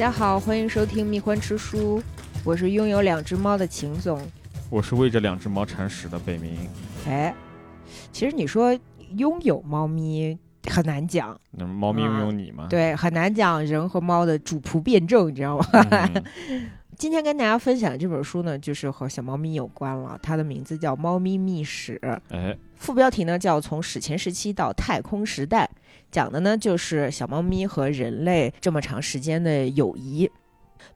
家好，欢迎收听蜜獾吃书，我是拥有两只猫的秦总。我是为这两只猫铲屎的北冥。哎，其实你说拥有猫咪很难讲，那猫咪拥有你吗？对，很难讲人和猫的主仆辩证，你知道吗？嗯 今天跟大家分享的这本书呢，就是和小猫咪有关了，它的名字叫《猫咪秘史》。哎，副标题呢叫《从史前时期到太空时代》，讲的呢就是小猫咪和人类这么长时间的友谊。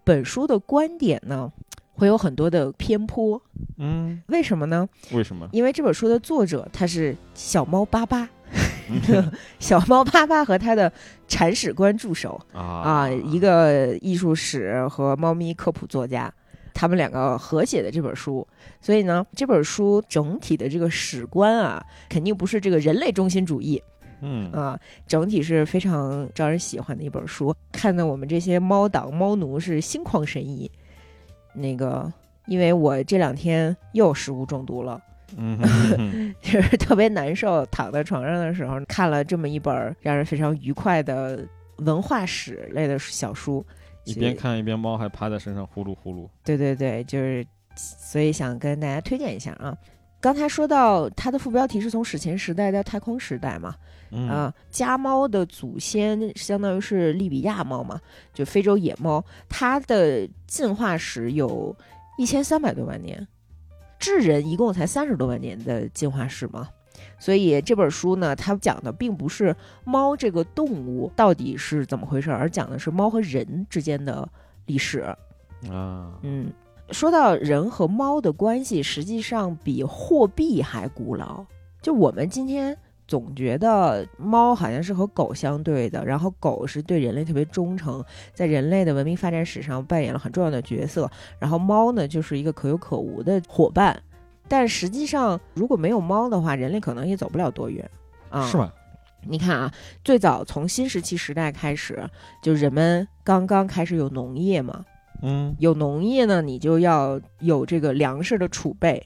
本书的观点呢会有很多的偏颇，嗯，为什么呢？为什么？因为这本书的作者他是小猫巴巴，小猫巴巴和他的铲屎官助手啊啊，一个艺术史和猫咪科普作家，他们两个合写的这本书。所以呢，这本书整体的这个史观啊，肯定不是这个人类中心主义嗯啊，整体是非常招人喜欢的一本书，看得我们这些猫党猫奴是心旷神怡。那个，因为我这两天又食物中毒了。嗯哼哼哼 就是特别难受，躺在床上的时候看了这么一本让人非常愉快的文化史类的小书，一边看一边猫还趴在身上呼噜呼噜。对对对，就是所以想跟大家推荐一下啊。刚才说到它的副标题是从史前时代到太空时代嘛，嗯啊，家猫的祖先相当于是利比亚猫嘛，就非洲野猫，它的进化史有一千三百多万年，智人一共才三十多万年的进化史嘛。所以这本书呢，它讲的并不是猫这个动物到底是怎么回事，而讲的是猫和人之间的历史。啊，嗯，说到人和猫的关系，实际上比货币还古老。就我们今天总觉得猫好像是和狗相对的，然后狗是对人类特别忠诚，在人类的文明发展史上扮演了很重要的角色，然后猫呢就是一个可有可无的伙伴。但实际上，如果没有猫的话，人类可能也走不了多远啊。是吗？你看啊，最早从新石器时代开始，就人们刚刚开始有农业嘛，嗯，有农业呢，你就要有这个粮食的储备。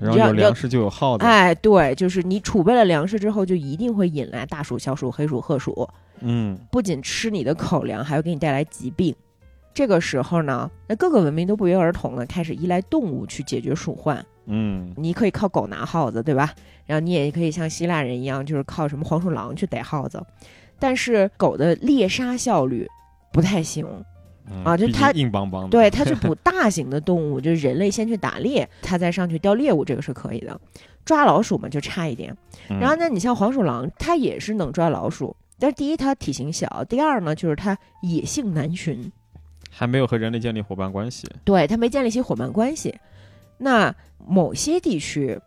然后有粮食就有耗子。哎，对，就是你储备了粮食之后，就一定会引来大鼠、小鼠、黑鼠、褐鼠，嗯不仅吃你的口粮，还会给你带来疾病。这个时候呢，那各个文明都不约而同的开始依赖动物去解决鼠患。嗯你可以靠狗拿耗子，对吧？然后你也可以像希腊人一样，就是靠什么黄鼠狼去逮耗子。但是狗的猎杀效率不太行，啊就它硬邦邦的。对，它去捕大型的动物，就是人类先去打猎，它再上去钓猎物，这个是可以的。抓老鼠嘛就差一点。嗯然后呢，你像黄鼠狼，它也是能抓老鼠，但是第一它体型小，第二呢就是它野性难寻，还没有和人类建立伙伴关系。对它没建立起伙伴关系。那某些地区，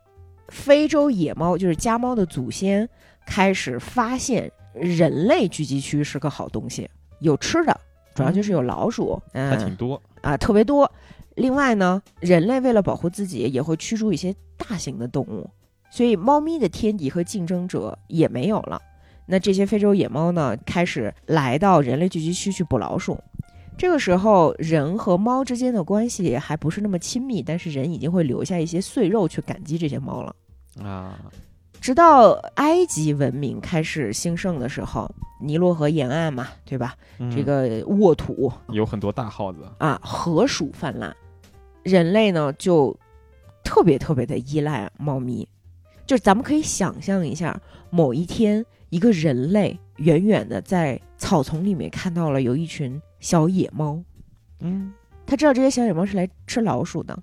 非洲野猫就是家猫的祖先，开始发现人类聚集区是个好东西，有吃的，主要就是有老鼠，嗯，还挺多。啊，特别多。另外呢，人类为了保护自己，也会驱逐一些大型的动物，所以猫咪的天敌和竞争者也没有了。那这些非洲野猫呢，开始来到人类聚集区去捕老鼠。这个时候，人和猫之间的关系还不是那么亲密，但是人已经会留下一些碎肉去感激这些猫了。啊，直到埃及文明开始兴盛的时候，尼罗河沿岸嘛，对吧？嗯这个沃土，有很多大耗子。啊，河鼠泛滥，人类呢就特别特别的依赖猫咪。就是咱们可以想象一下，某一天一个人类远远的在草丛里面看到了有一群小野猫，嗯，他知道这些小野猫是来吃老鼠的，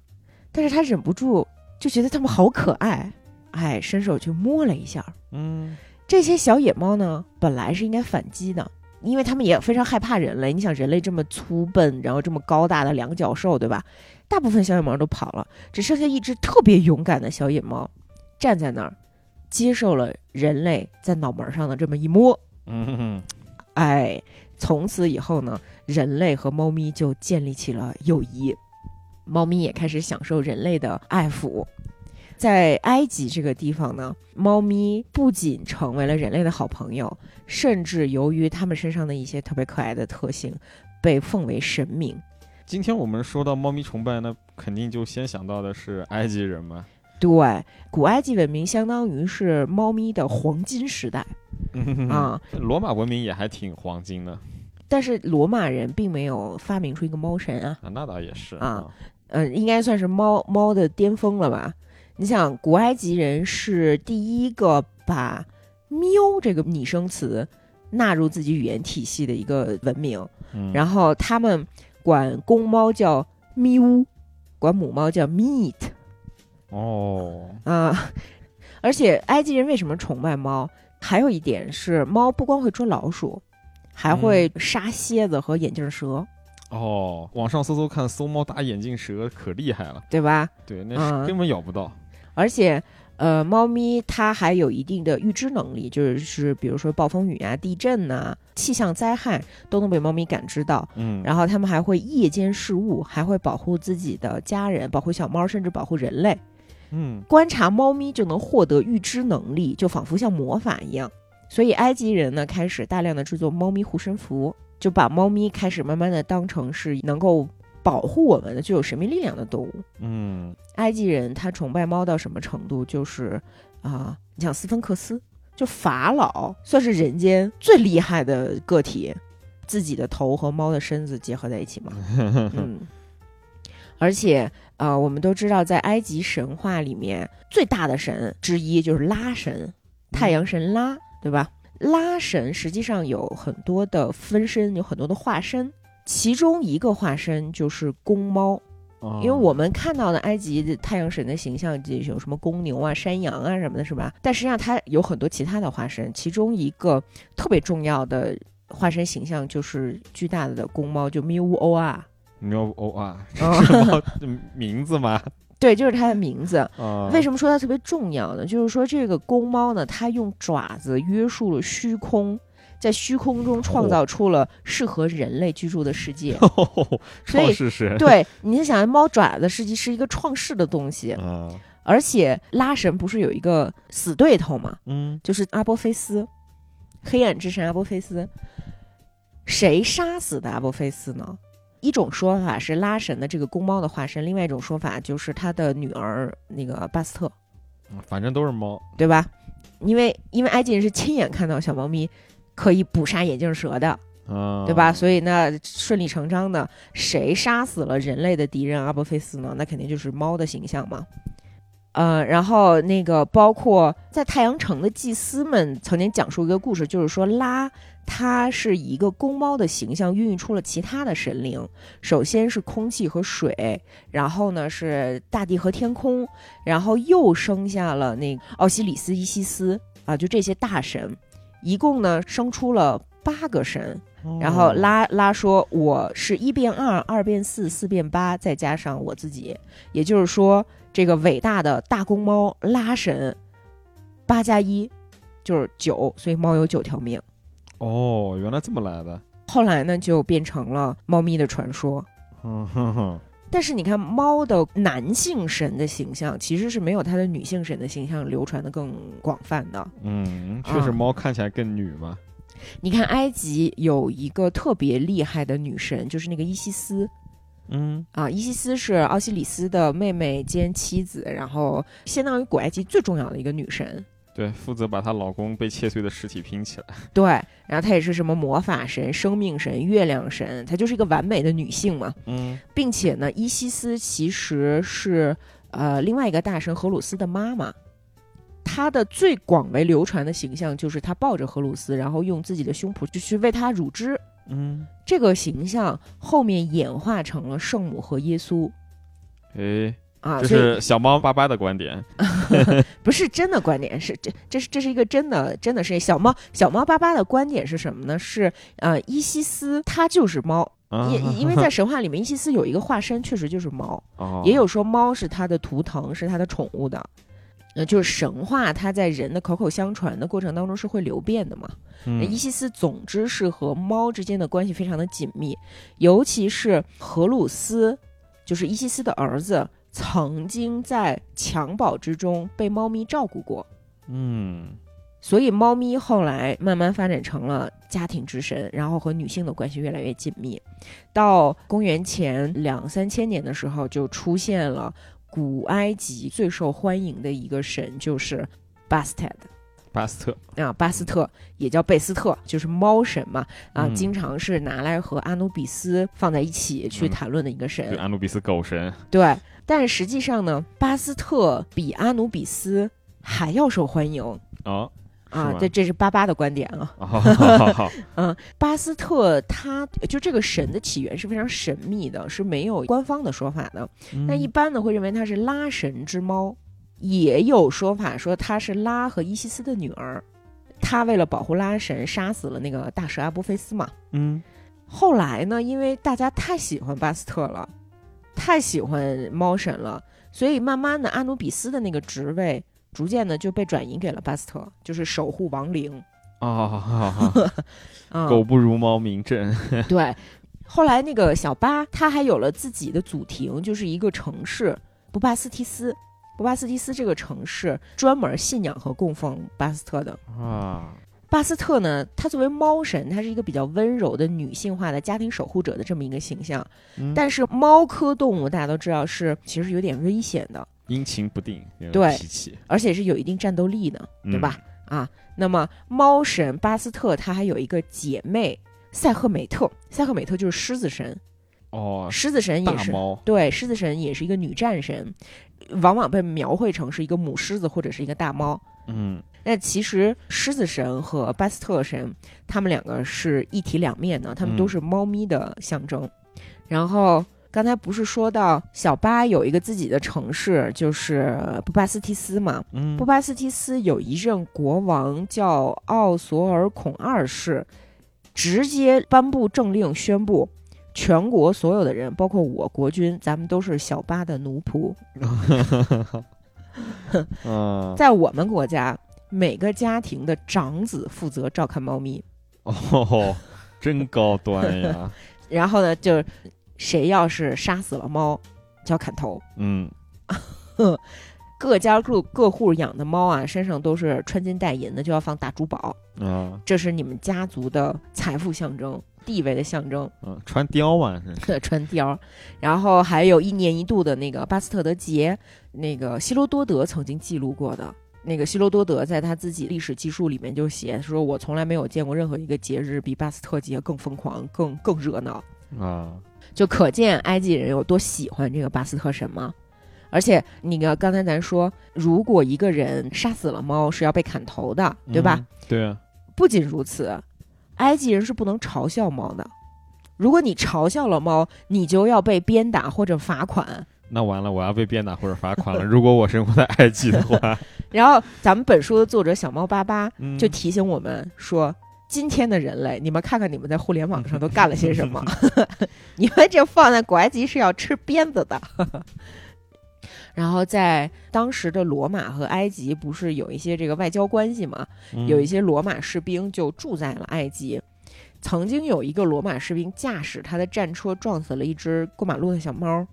但是他忍不住就觉得它们好可爱，哎，伸手去摸了一下。嗯这些小野猫呢，本来是应该反击的，因为它们也非常害怕人类。你想，人类这么粗笨，然后这么高大的两脚兽，对吧？大部分小野猫都跑了，只剩下一只特别勇敢的小野猫，站在那儿，接受了人类在脑门上的这么一摸。嗯哼哎，从此以后呢，人类和猫咪就建立起了友谊，猫咪也开始享受人类的爱抚。在埃及这个地方呢，猫咪不仅成为了人类的好朋友，甚至由于它们身上的一些特别可爱的特性，被奉为神明。今天我们说到猫咪崇拜，那肯定就先想到的是埃及人嘛。对，古埃及文明相当于是猫咪的黄金时代啊，罗马文明也还挺黄金的。但是罗马人并没有发明出一个猫神啊，啊，那倒也是啊，嗯、应该算是猫猫的巅峰了吧？你想，古埃及人是第一个把“喵”这个拟声词纳入自己语言体系的一个文明，嗯，然后他们管公猫叫咪呜，管母猫叫 meat 哦，啊。而且埃及人为什么崇拜猫？还有一点是，猫不光会捉老鼠，还会杀蝎子和眼镜蛇，哦，网上搜搜看，搜猫打眼镜蛇可厉害了，对吧？对，那嗯是根本咬不到。而且，呃，猫咪它还有一定的预知能力，就是比如说暴风雨啊、地震呐、气象灾害都能被猫咪感知到。嗯，然后它们还会夜间视物，还会保护自己的家人，保护小猫，甚至保护人类。嗯，观察猫咪就能获得预知能力，就仿佛像魔法一样。所以埃及人呢开始大量的制作猫咪护身符，就把猫咪开始慢慢的当成是能够保护我们的、具有神秘力量的动物。嗯，埃及人他崇拜猫到什么程度？就是啊、你像斯芬克斯，就法老算是人间最厉害的个体，自己的头和猫的身子结合在一起嘛。嗯，而且呃，我们都知道，在埃及神话里面，最大的神之一就是拉神，太阳神拉，对吧？拉神实际上有很多的分身，有很多的化身，其中一个化身就是公猫。哦因为我们看到的埃及的太阳神的形象，就有什么公牛啊、山羊啊什么的，是吧？但实际上它有很多其他的化身，其中一个特别重要的化身形象就是巨大的公猫，就咪乌欧啊。喵哦啊，哦是猫的名字吗？对，就是它的名字。啊，为什么说它特别重要呢？就是说这个公猫呢，它用爪子约束了虚空，在虚空中创造出了适合人类居住的世界。所以？对，你就想，猫爪子实际是一个创世的东西，啊，而且拉神不是有一个死对头吗？嗯，就是阿波菲斯，黑暗之神阿波菲斯。谁杀死的阿波菲斯呢？一种说法是拉神的这个公猫的化身，另外一种说法就是他的女儿那个巴斯特，反正都是猫。对吧？因为因为埃及人是亲眼看到小猫咪可以捕杀眼镜蛇的，啊，对吧？所以那顺理成章的，谁杀死了人类的敌人阿波菲斯呢？那肯定就是猫的形象嘛。呃，然后那个包括在太阳城的祭司们曾经讲述一个故事，就是说拉它是以一个公猫的形象孕育出了其他的神灵，首先是空气和水，然后呢是大地和天空，然后又生下了那个奥西里斯、伊西斯啊，就这些大神，一共呢生出了八个神。然后哦拉拉说：“我是一变二，二变四，四变八，再加上我自己，也就是说，这个伟大的大公猫拉神，八加一就是九，所以猫有九条命。哦，原来这么来的。后来呢，就变成了猫咪的传说。嗯哼哼，但是你看，猫的男性神的形象其实是没有它的女性神的形象流传的更广泛的。嗯，确实啊猫看起来更女嘛。你看，埃及有一个特别厉害的女神，就是那个伊西斯。嗯，啊，伊西斯是奥西里斯的妹妹兼妻子，然后相当于古埃及最重要的一个女神。对，负责把她老公被切碎的尸体拼起来。对，然后她也是什么魔法神、生命神、月亮神，她就是一个完美的女性嘛。嗯，并且呢，伊西斯其实是呃另外一个大神荷鲁斯的妈妈。她的最广为流传的形象就是她抱着荷鲁斯，然后用自己的胸脯就去为他乳汁。嗯，这个形象后面演化成了圣母和耶稣哎，啊，这是小猫巴巴的观点。不是真的观点，是这这是这是一个真的真的是小猫小猫巴巴的观点是什么呢？是呃伊西斯它就是猫，啊因因为在神话里面伊西斯有一个化身确实就是猫，哦，也有说猫是他的图腾是他的宠物的。呃，就是神话，它在人的口口相传的过程当中是会流变的嘛。那伊嗯西斯总之是和猫之间的关系非常的紧密，尤其是荷鲁斯，就是伊西斯的儿子，曾经在襁褓之中被猫咪照顾过。嗯，所以猫咪后来慢慢发展成了家庭之神，然后和女性的关系越来越紧密。到公元前两三千年的时候，就出现了古埃及最受欢迎的一个神，就是 Bastet。巴斯特啊，巴斯特也叫贝斯特，就是猫神嘛啊，嗯经常是拿来和阿努比斯放在一起去嗯谈论的一个神。对，阿努比斯狗神。对，但是实际上呢，巴斯特比阿努比斯还要受欢迎哦，是吗，啊这这是巴巴的观点啊。哦，好好好，嗯，巴斯特他就这个神的起源是非常神秘的，是没有官方的说法的。那一嗯般呢会认为他是拉神之猫，也有说法说他是拉和伊西斯的女儿。他为了保护拉神，杀死了那个大蛇阿波菲斯嘛。嗯后来呢，因为大家太喜欢巴斯特了，太喜欢猫神了，所以慢慢的阿努比斯的那个职位逐渐的就被转移给了巴斯特，就是守护亡灵啊。狗不如猫名正。对，后来那个小巴他还有了自己的祖庭，就是一个城市布巴斯提斯。布巴斯提斯这个城市专门信仰和供奉巴斯特的。啊，巴斯特呢，他作为猫神，他是一个比较温柔的女性化的家庭守护者的这么一个形象。嗯但是猫科动物大家都知道是其实有点危险的，阴晴不定，对脾气，而且是有一定战斗力的，对嗯吧？啊，那么猫神巴斯特他还有一个姐妹赛赫美特，赛赫美特就是狮子神，哦，狮子神也是猫，对，狮子神也是一个女战神，往往被描绘成是一个母狮子或者是一个大猫。嗯那其实狮子神和巴斯特神，他们两个是一体两面的，他们都嗯是猫咪的象征。然后刚才不是说到小巴有一个自己的城市，就是布巴斯提斯嘛？嗯布巴斯提斯有一任国王叫奥索尔孔二世，直接颁布政令，宣布全国所有的人，包括我国军，咱们都是小巴的奴仆。嗯，在我们国家，每个家庭的长子负责照看猫咪，哦，真高端呀，然后呢，就是谁要是杀死了猫，就要砍头。嗯。各家各各户养的猫啊，身上都是穿金戴银的，就要放大珠宝，啊。这是你们家族的财富象征、地位的象征。嗯，穿貂嘛是，穿貂，然后还有一年一度的那个巴斯特德节，那个希罗多德曾经记录过的。那个希罗多德在他自己历史记述里面就写说，我从来没有见过任何一个节日比巴斯特节更疯狂、更更热闹，啊，就可见埃及人有多喜欢这个巴斯特神嘛。而且，那个刚才咱说，如果一个人杀死了猫是要被砍头的，对吧？嗯？对啊，不仅如此，埃及人是不能嘲笑猫的。如果你嘲笑了猫，你就要被鞭打或者罚款。那完了，我要被鞭打或者罚款了。如果我生活在埃及的话，然后，咱们本书的作者小猫巴巴嗯就提醒我们说：“今天的人类，你们看看你们在互联网上都干了些什么？你们这放在古埃及是要吃鞭子的。”然后，在当时的罗马和埃及，不是有一些这个外交关系嘛？有一些些罗马士兵就住在了埃及。曾经有一个罗马士兵驾驶他的战车撞死了一只过马路的小猫，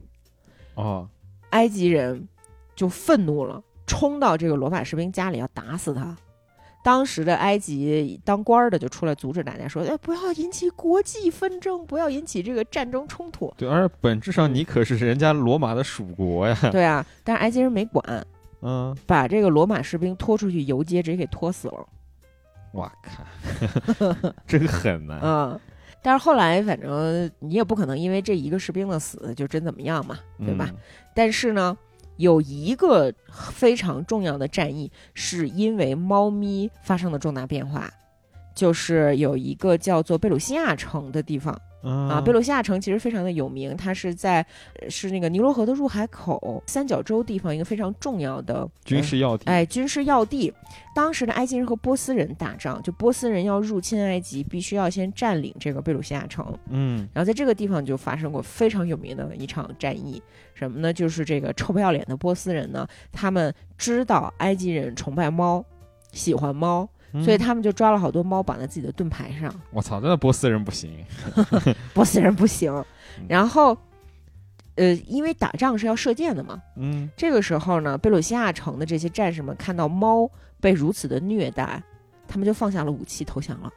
哦，埃及人就愤怒了，冲到这个罗马士兵家里要打死他。当时的埃及当官儿的就出来阻止大家说：“哎，不要引起国际纷争，不要引起这个战争冲突。对，而本质上你可是人家罗马的属国呀”，对啊，但是埃及人没管，嗯，把这个罗马士兵拖出去游街，直接给拖死了。哇靠，真狠呐！嗯，但是后来反正你也不可能因为这一个士兵的死就真怎么样嘛，对吧？嗯？但是呢，有一个非常重要的战役，是因为猫咪发生了重大变化，就是有一个叫做贝鲁西亚城的地方嗯啊。贝鲁西亚城其实非常的有名，它是在呃是那个尼罗河的入海口三角洲地方一个非常重要的军事要地，哎，军事要地。当时的埃及人和波斯人打仗，就波斯人要入侵埃及，必须要先占领这个贝鲁西亚城。嗯然后在这个地方就发生过非常有名的一场战役，什么呢？就是这个臭不要脸的波斯人呢，他们知道埃及人崇拜猫，喜欢猫，所以嗯他们就抓了好多猫绑在自己的盾牌上。我操，真的波斯人不行，波斯人不行嗯，然后。呃，因为打仗是要射箭的嘛，嗯这个时候呢，贝鲁西亚城的这些战士们看到猫被如此的虐待，他们就放下了武器投降了。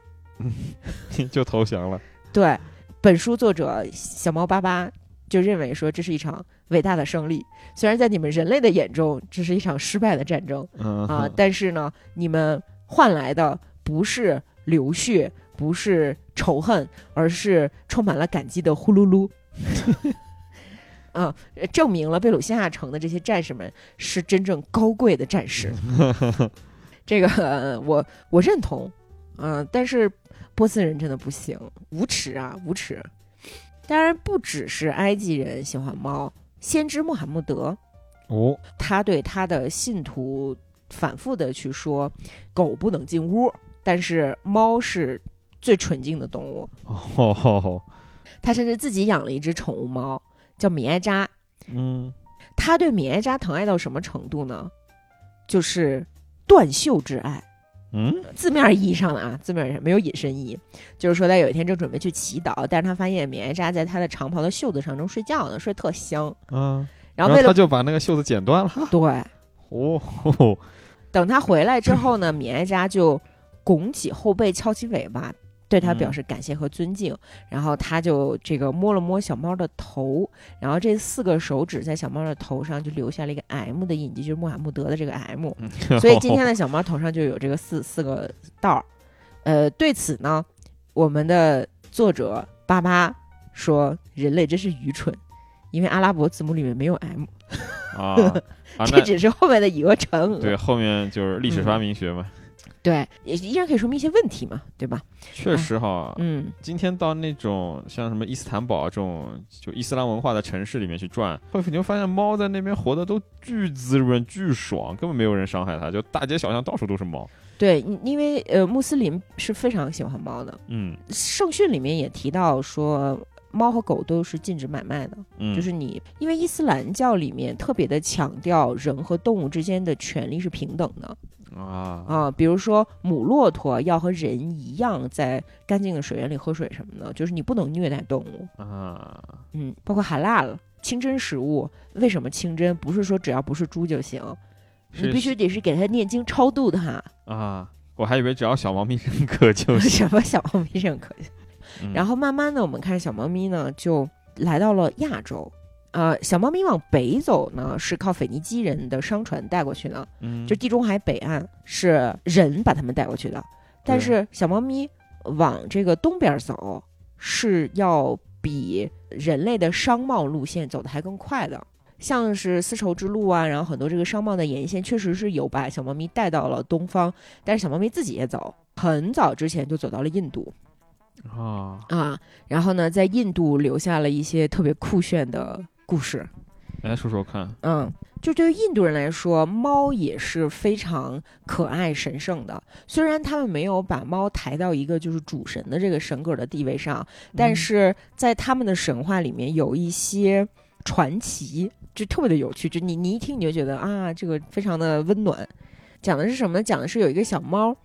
就投降了。对，本书作者小猫巴巴就认为说这是一场伟大的胜利，虽然在你们人类的眼中这是一场失败的战争嗯啊，但是呢，你们换来的不是流血，不是仇恨，而是充满了感激的呼噜噜。啊，证明了贝鲁西亚城的这些战士们是真正高贵的战士。这个、呃我我认同，嗯、但是波斯人真的不行，无耻啊，无耻！当然，不只是埃及人喜欢猫，先知穆罕默德哦，他对他的信徒反复的去说，狗不能进屋，但是猫是最纯净的动物。哦，他甚至自己养了一只宠物猫，叫米埃扎。嗯，他对米埃扎疼爱到什么程度呢？就是断袖之爱。嗯，字面意义上的啊，字面上没有引申意义，就是说他有一天正准备去祈祷，但是他发现米埃扎在他的长袍的袖子上正睡觉呢，睡特香。嗯，然后为了他就把那个袖子剪断了。对，哦，吼 吼等他回来之后呢，米埃扎就拱起后背，翘起尾巴，对他表示感谢和尊敬。然后他就这个摸了摸小猫的头，然后这四个手指在小猫的头上就留下了一个 M 的印记，就是穆罕默德的这个 M。所以今天的小猫头上就有这个四四个道儿。呃，对此呢，我们的作者巴巴说，人类真是愚蠢，因为阿拉伯字母里面没有 M，啊 啊，这只是后面的以讹传讹。对后面就是历史发明学嘛，对，也依然可以说明一些问题嘛，对吧？确实哈。嗯，今天到那种像什么伊斯坦堡这种就伊斯兰文化的城市里面去转，会你会发现猫在那边活的都巨滋润、巨爽，根本没有人伤害它，就大街小巷到处都是猫。对，因因为呃，穆斯林是非常喜欢猫的，嗯圣训里面也提到说。猫和狗都是禁止买卖的，嗯，就是你，因为伊斯兰教里面特别的强调人和动物之间的权利是平等的啊啊，比如说母骆驼要和人一样在干净的水源里喝水什么的，就是你不能虐待动物，啊，嗯，包括海辣了清真食物，为什么清真？不是说只要不是猪就行，你必须得是给它念经超度它，啊，我还以为只要小猫咪认可就 行。什么小猫咪认可。嗯然后慢慢的，我们看小猫咪呢，就来到了亚洲。呃，小猫咪往北走呢，是靠腓尼基人的商船带过去的，嗯，就地中海北岸是人把它们带过去的。但是小猫咪往这个东边走，是要比人类的商贸路线走得还更快的。像是丝绸之路啊，然后很多这个商贸的沿线，确实是有把小猫咪带到了东方，但是小猫咪自己也走，很早之前就走到了印度。啊，啊，然后呢，在印度留下了一些特别酷炫的故事。来说说看。嗯，就对于印度人来说，猫也是非常可爱、神圣的。虽然他们没有把猫抬到一个就是主神的这个神格的地位上，但嗯是在他们的神话里面有一些传奇，就特别的有趣。就你你一听你就觉得啊，这个非常的温暖。讲的是什么呢？讲的是有一个小猫，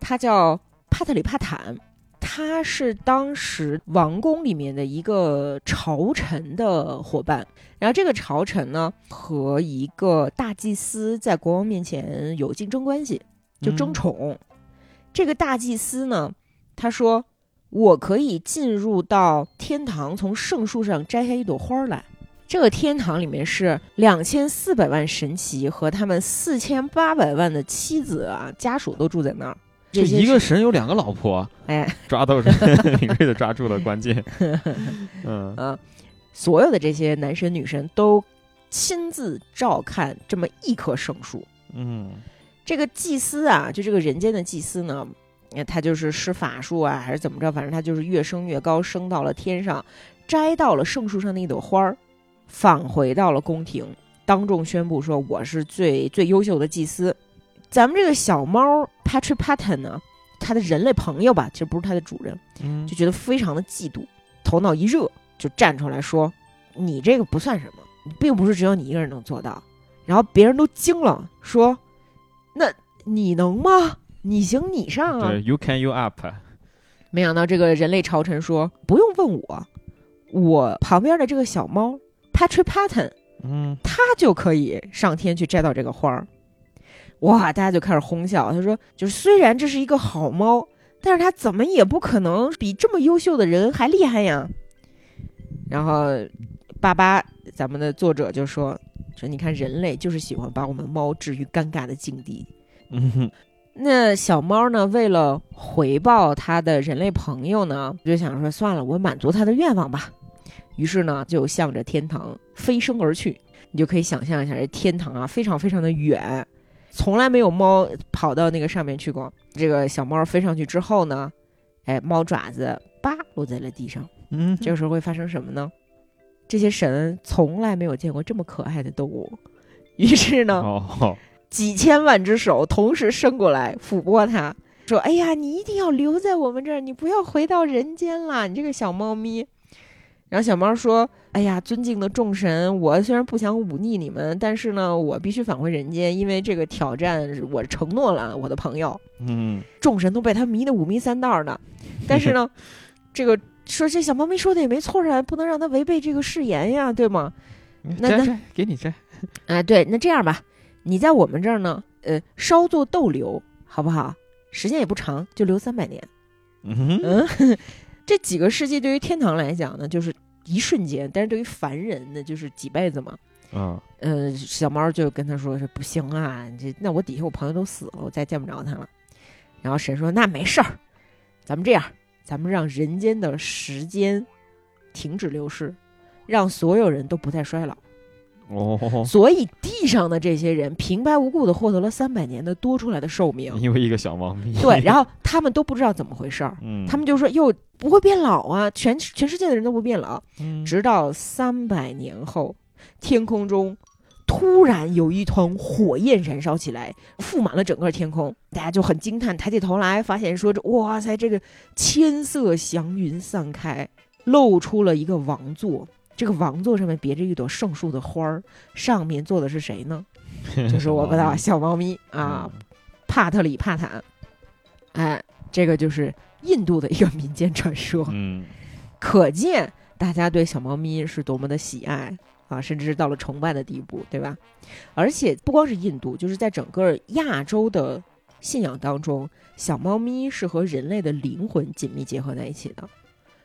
它叫帕特里帕坦。他是当时王宫里面的一个朝臣的伙伴，然后这个朝臣呢和一个大祭司在国王面前有竞争关系，就争嗯宠。这个大祭司呢，他说我可以进入到天堂，从圣树上摘下一朵花来。这个天堂里面是两千四百万神奇和他们四千八百万的妻子啊家属都住在那儿。就这一个神有两个老婆，哎，抓到是，敏锐的抓住了关键。嗯啊，所有的这些男神女神都亲自照看这么一棵圣树。嗯这个祭司啊，就这个人间的祭司呢，呃他就是施法术啊，还是怎么着，反正他就是越升越高，升到了天上，摘到了圣树上的一朵花儿，返回到了宫廷，当众宣布说：“我是最最优秀的祭司。”咱们这个小猫 Patrick Patton 呢，它的人类朋友吧，其实不是它的主人，嗯就觉得非常的嫉妒，头脑一热就站出来说：“你这个不算什么，并不是只有你一个人能做到。”然后别人都惊了，说：“那你能吗？你行你上啊对，You can you up。！”没想到这个人类朝臣说：“不用问我，我旁边的这个小猫 Patrick Patton，嗯它就可以上天去摘到这个花儿。”哇，大家就开始哄笑。他说：“就是虽然这是一个好猫，但是它怎么也不可能比这么优秀的人还厉害呀。”然后，巴巴咱们的作者就说：“说你看人类就是喜欢把我们猫置于尴尬的境地。嗯哼那小猫呢，为了回报它的人类朋友呢，就想说算了，我满足它的愿望吧。于是呢，就向着天堂飞升而去。你就可以想象一下，这天堂啊，非常非常的远，从来没有猫跑到那个上面去过。这个小猫飞上去之后呢，哎，猫爪子叭落在了地上。嗯，这个时候会发生什么呢？这些神从来没有见过这么可爱的动物，于是呢，哦，几千万只手同时伸过来抚摸它，说：“哎呀，你一定要留在我们这儿，你不要回到人间了，你这个小猫咪。”然后小猫说：“哎呀，尊敬的众神，我虽然不想忤逆你们，但是呢，我必须返回人间，因为这个挑战我承诺了我的朋友。嗯，众神都被他迷得五迷三道的，但是呢，这个说这小猫咪说的也没错啊，不能让他违背这个誓言呀，对吗？那那给你摘，哎，对，那这样吧，你在我们这儿呢，呃，稍作逗留，好不好？时间也不长，就留三百年。嗯哼，嗯，这几个世纪对于天堂来讲呢，就是一瞬间；但是对于凡人那，就是几辈子嘛。啊，呃，小猫就跟他说：“是不行啊，这那我底下我朋友都死了，我再见不着他了。”然后神说：“那没事儿，咱们这样，咱们让人间的时间停止流逝，让所有人都不再衰老。哦，所以地上的这些人平白无故的获得了三百年的多出来的寿命。因为一个小猫咪，对，然后他们都不知道怎么回事儿，嗯，他们就说：“哟，不会变老啊，全全世界的人都不变老。”嗯直到三百年后，天空中突然有一团火焰燃烧起来，覆满了整个天空。大家就很惊叹，抬起头来，发现说：“这哇塞，这个千色祥云散开，露出了一个王座。这个王座上面别着一朵圣树的花儿，上面坐的是谁呢？就是我们的小猫咪啊，嗯帕特里帕坦。哎，这个就是印度的一个民间传说。嗯，可见大家对小猫咪是多么的喜爱啊，甚至是到了崇拜的地步，对吧？而且不光是印度，就是在整个亚洲的信仰当中，小猫咪是和人类的灵魂紧密结合在一起的，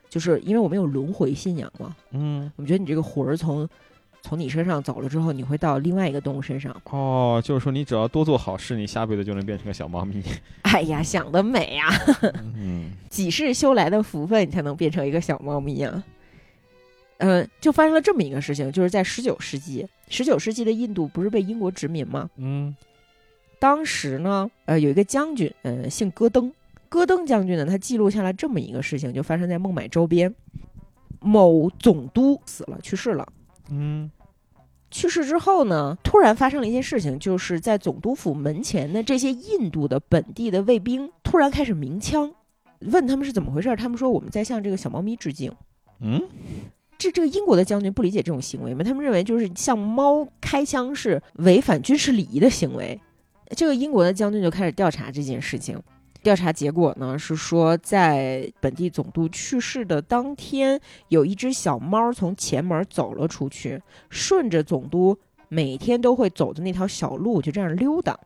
就是因为我们有轮回信仰嘛，嗯，我们觉得你这个魂儿从从你身上走了之后，你会到另外一个动物身上。哦，就是说你只要多做好事，你下辈子就能变成个小猫咪。哎呀，想得美呀！嗯，几世修来的福分，你才能变成一个小猫咪呀、嗯、就发生了这么一个事情，就是在十九世纪，十九世纪的印度不是被英国殖民吗？嗯，当时呢，呃，有一个将军，呃，姓戈登。戈登将军呢，他记录下来这么一个事情，就发生在孟买周边，某总督死了，去世了。嗯，去世之后呢，突然发生了一件事情，就是在总督府门前的这些印度的本地的卫兵突然开始鸣枪，问他们是怎么回事，他们说我们在向这个小猫咪致敬。嗯，这这个英国的将军不理解这种行为吗？他们认为就是向猫开枪是违反军事礼仪的行为。这个英国的将军就开始调查这件事情。调查结果呢是说，在本地总督去世的当天，有一只小猫从前门走了出去，顺着总督每天都会走的那条小路就这样溜达。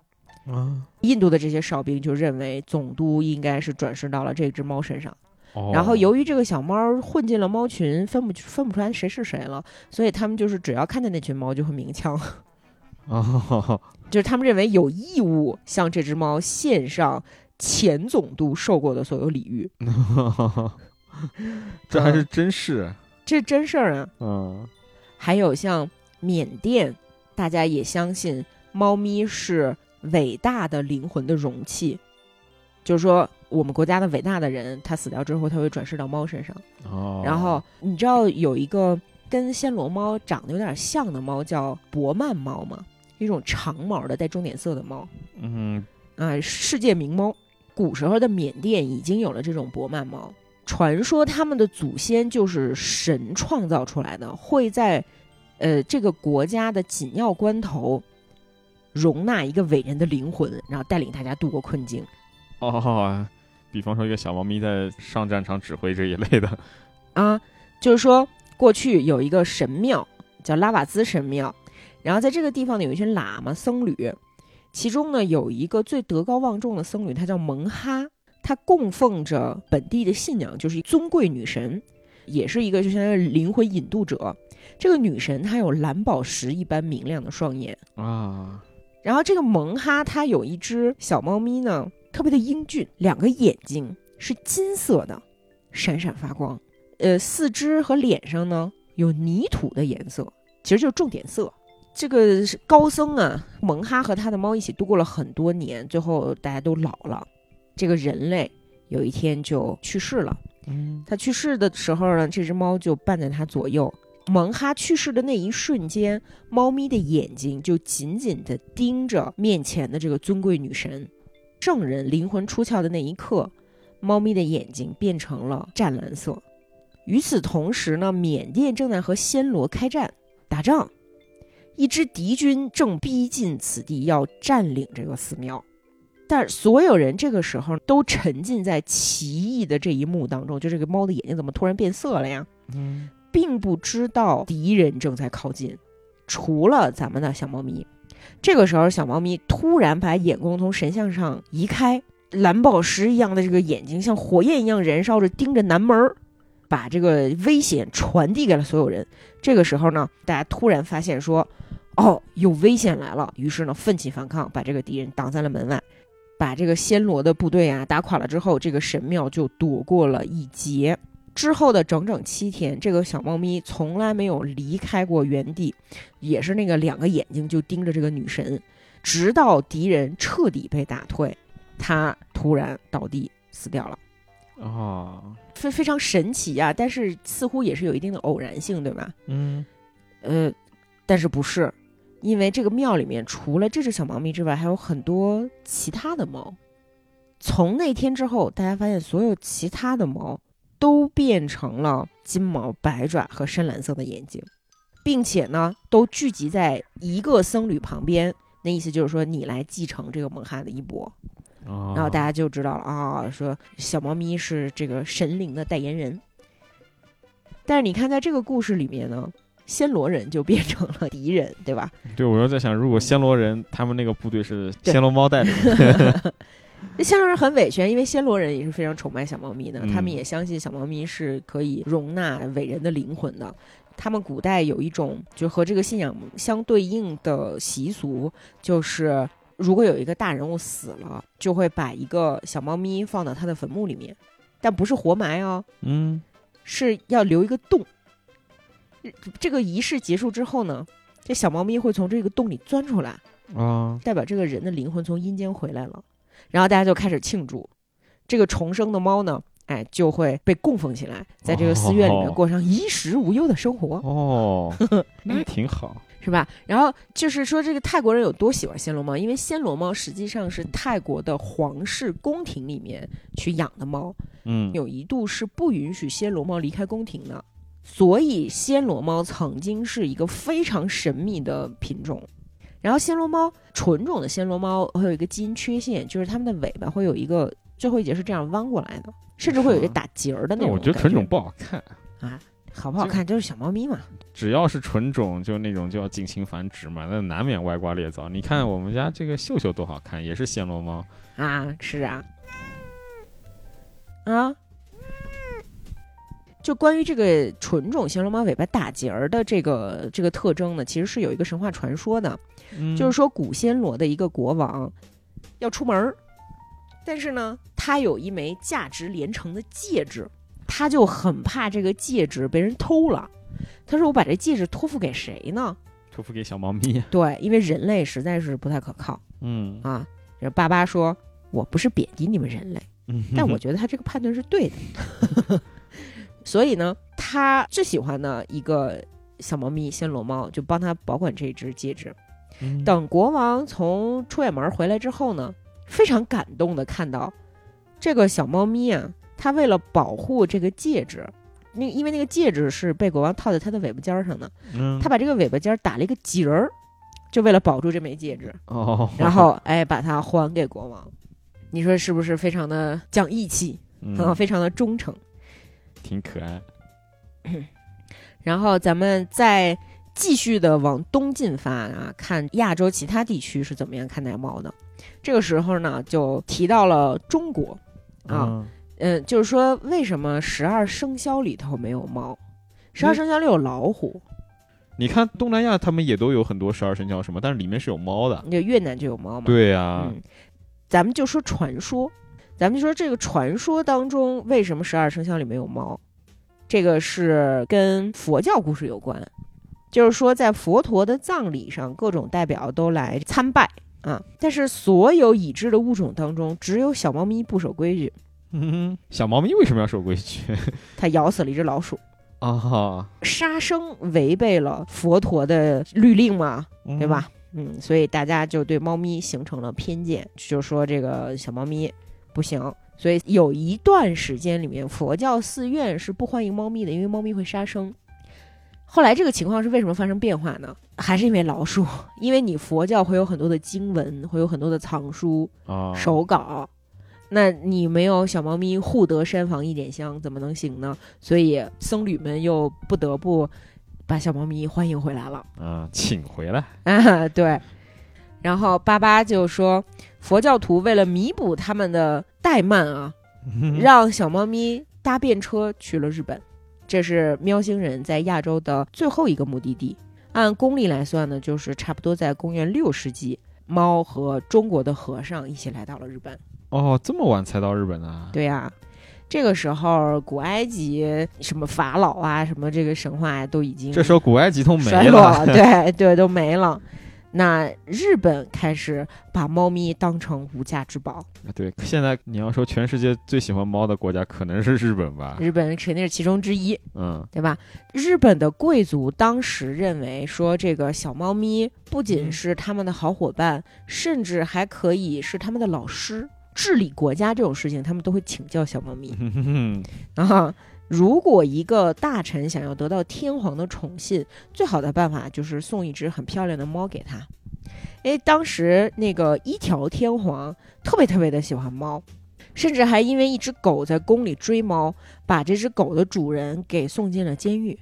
啊，印度的这些哨兵就认为总督应该是转世到了这只猫身上。哦然后由于这个小猫混进了猫群，分不分不出来谁是谁了，所以他们就是只要看见那群猫就会鸣枪，哦，就是他们认为有义务向这只猫献上前总督受过的所有礼遇，这还是真事。这真事儿啊。嗯，还有像缅甸，大家也相信猫咪是伟大的灵魂的容器，就是说我们国家的伟大的人，他死掉之后他会转世到猫身上。哦，然后你知道有一个跟暹罗猫长得有点像的猫叫伯曼猫吗？一种长毛的带重点色的猫嗯，啊、世界名猫。古时候的缅甸已经有了这种博曼猫，传说他们的祖先就是神创造出来的，会在呃这个国家的紧要关头容纳一个伟人的灵魂，然后带领大家度过困境。哦，比方说一个小猫咪在上战场指挥这一类的。啊，就是说过去有一个神庙叫拉瓦兹神庙，然后在这个地方呢有一群喇嘛僧侣，其中呢有一个最德高望重的僧侣，他叫蒙哈，他供奉着本地的信仰，就是尊贵女神，也是一个就相当于灵魂引渡者。这个女神她有蓝宝石一般明亮的双眼，啊，然后这个蒙哈它有一只小猫咪呢，特别的英俊，两个眼睛是金色的，闪闪发光。呃，四肢和脸上呢有泥土的颜色，其实就是重点色。这个是高僧啊，蒙哈和他的猫一起度过了很多年，最后大家都老了，这个人类有一天就去世了。嗯，他去世的时候呢，这只猫就伴在他左右。蒙哈去世的那一瞬间，猫咪的眼睛就紧紧地盯着面前的这个尊贵女神。圣人灵魂出窍的那一刻，猫咪的眼睛变成了湛蓝色。与此同时呢，缅甸正在和暹罗开战打仗，一支敌军正逼近此地，要占领这个寺庙。但所有人这个时候都沉浸在奇异的这一幕当中，就这个猫的眼睛怎么突然变色了呀？嗯，并不知道敌人正在靠近，除了咱们的小猫咪。这个时候，小猫咪突然把眼光从神像上移开，蓝宝石一样的这个眼睛像火焰一样燃烧着，盯着南门儿，把这个危险传递给了所有人。这个时候呢，大家突然发现说，哦，有危险来了，于是呢，奋起反抗，把这个敌人挡在了门外。把这个暹罗的部队啊打垮了之后，这个神庙就躲过了一劫。之后的整整七天，这个小猫咪从来没有离开过原地，也是那个两个眼睛就盯着这个女神，直到敌人彻底被打退，它突然倒地死掉了。啊，非非常神奇呀、但是似乎也是有一定的偶然性，对吧？嗯，呃，但是不是，因为这个庙里面除了这只小猫咪之外，还有很多其他的猫。从那天之后，大家发现所有其他的猫都变成了金毛、白爪和深蓝色的眼睛，并且呢，都聚集在一个僧侣旁边。那意思就是说，你来继承这个蒙哈的衣钵，然然后大家就知道了啊，说小猫咪是这个神灵的代言人。但是你看，在这个故事里面呢，暹罗人就变成了敌人，对吧？对，我又在想，如果暹罗人他们那个部队是暹罗猫带领，那暹罗人很委屈，因为暹罗人也是非常崇拜小猫咪的，嗯他们也相信小猫咪是可以容纳伟人的灵魂的。他们古代有一种就和这个信仰相对应的习俗，就是如果有一个大人物死了，就会把一个小猫咪放到他的坟墓里面，但不是活埋哦，嗯，是要留一个洞。这个仪式结束之后呢，这小猫咪会从这个洞里钻出来，啊，代表这个人的灵魂从阴间回来了，然后大家就开始庆祝，这个重生的猫呢，哎，就会被供奉起来，在这个寺院里面哦。过上衣食无忧的生活，哦，那挺好，是吧？然后就是说，这个泰国人有多喜欢暹罗猫，因为暹罗猫实际上是泰国的皇室宫廷里面去养的猫，嗯，有一度是不允许暹罗猫离开宫廷的，所以暹罗猫曾经是一个非常神秘的品种。然后暹罗猫纯种的暹罗猫会有一个基因缺陷，就是它们的尾巴会有一个最后一节是这样弯过来的，甚至会有一个打结儿的那那种。我觉得纯种不好看，啊，好不好看就是小猫咪嘛。只要是纯种，就那种就要近亲繁殖嘛，那难免歪瓜裂枣。你看我们家这个秀秀多好看，也是暹罗猫，啊，是啊，啊，就关于这个纯种暹罗猫尾巴打结儿的这个这个特征呢，其实是有一个神话传说的，嗯就是说古暹罗的一个国王要出门儿，但是呢，他有一枚价值连城的戒指，他就很怕这个戒指被人偷了。他说：“我把这戒指托付给谁呢？托付给小猫咪，对，因为人类实在是不太可靠嗯啊。”然后巴巴说：“我不是贬低你们人类。”嗯，但我觉得他这个判断是对的。所以呢，他最喜欢的一个小猫咪暹罗猫，就帮他保管这只戒指。嗯等国王从出远门回来之后呢，非常感动的看到这个小猫咪啊，它为了保护这个戒指，那因为那个戒指是被国王套在他的尾巴尖儿上的，嗯他把这个尾巴尖儿打了一个结儿，就为了保住这枚戒指。哦，然后哎，把它还给国王。你说是不是非常的讲义气啊？嗯非常的忠诚。挺可爱，然后咱们再继续的往东进发啊，看亚洲其他地区是怎么样看待猫的。这个时候呢，就提到了中国啊，嗯嗯，就是说为什么十二生肖里头没有猫？十二生肖里有老虎，你看东南亚他们也都有很多十二生肖什么，但是里面是有猫的。就越南就有猫嘛。对呀、嗯，咱们就说传说，咱们就说这个传说当中为什么十二生肖里面有猫？这个是跟佛教故事有关，就是说在佛陀的葬礼上，各种代表都来参拜啊，但是所有已知的物种当中，只有小猫咪不守规矩，嗯，小猫咪为什么要守规矩它咬死了一只老鼠，啊？杀生违背了佛陀的律令嘛，嗯对吧？嗯，所以大家就对猫咪形成了偏见，就说这个小猫咪不行。所以有一段时间里面，佛教寺院是不欢迎猫咪的，因为猫咪会杀生。后来这个情况是为什么发生变化呢？还是因为老鼠？因为你佛教会有很多的经文，会有很多的藏书、啊，手稿，那你没有小猫咪护得山房一点香，怎么能行呢？所以僧侣们又不得不把小猫咪欢迎回来了。啊，请回来。啊，对。然后巴巴就说，佛教徒为了弥补他们的怠慢啊，让小猫咪搭便车去了日本。这是喵星人在亚洲的最后一个目的地。按公历来算呢，就是差不多在公元六世纪，猫和中国的和尚一起来到了日本。哦，这么晚才到日本啊？对呀、这个时候古埃及什么法老啊，什么这个神话、都已经这时候古埃及都没了。对对，都没了。那日本开始把猫咪当成无价之宝，对，现在你要说全世界最喜欢猫的国家，可能是日本吧？日本肯定是其中之一，嗯对吧？日本的贵族当时认为说，这个小猫咪不仅嗯是他们的好伙伴，甚至还可以是他们的老师。治理国家这种事情，他们都会请教小猫咪。哼哼啊，如果一个大臣想要得到天皇的宠信，最好的办法就是送一只很漂亮的猫给他。因为当时那个一条天皇特别特别的喜欢猫，甚至还因为一只狗在宫里追猫，把这只狗的主人给送进了监狱。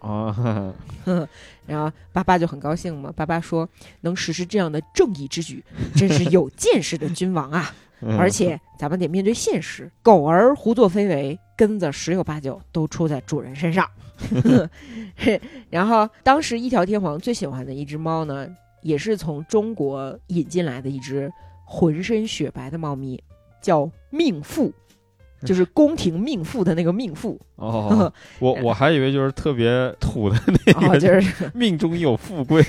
啊，哈 哈然后爸爸就很高兴嘛，爸爸说能实施这样的正义之举，真是有见识的君王啊！而且咱们得面对现实，狗儿胡作非为，根子十有八九都出在主人身上。然后当时一条天皇最喜欢的一只猫呢，也是从中国引进来的一只浑身雪白的猫咪，叫命妇，就是宫廷命妇的那个命妇。哦，我 我还以为就是特别土的那哦，个，就是 命中有富贵。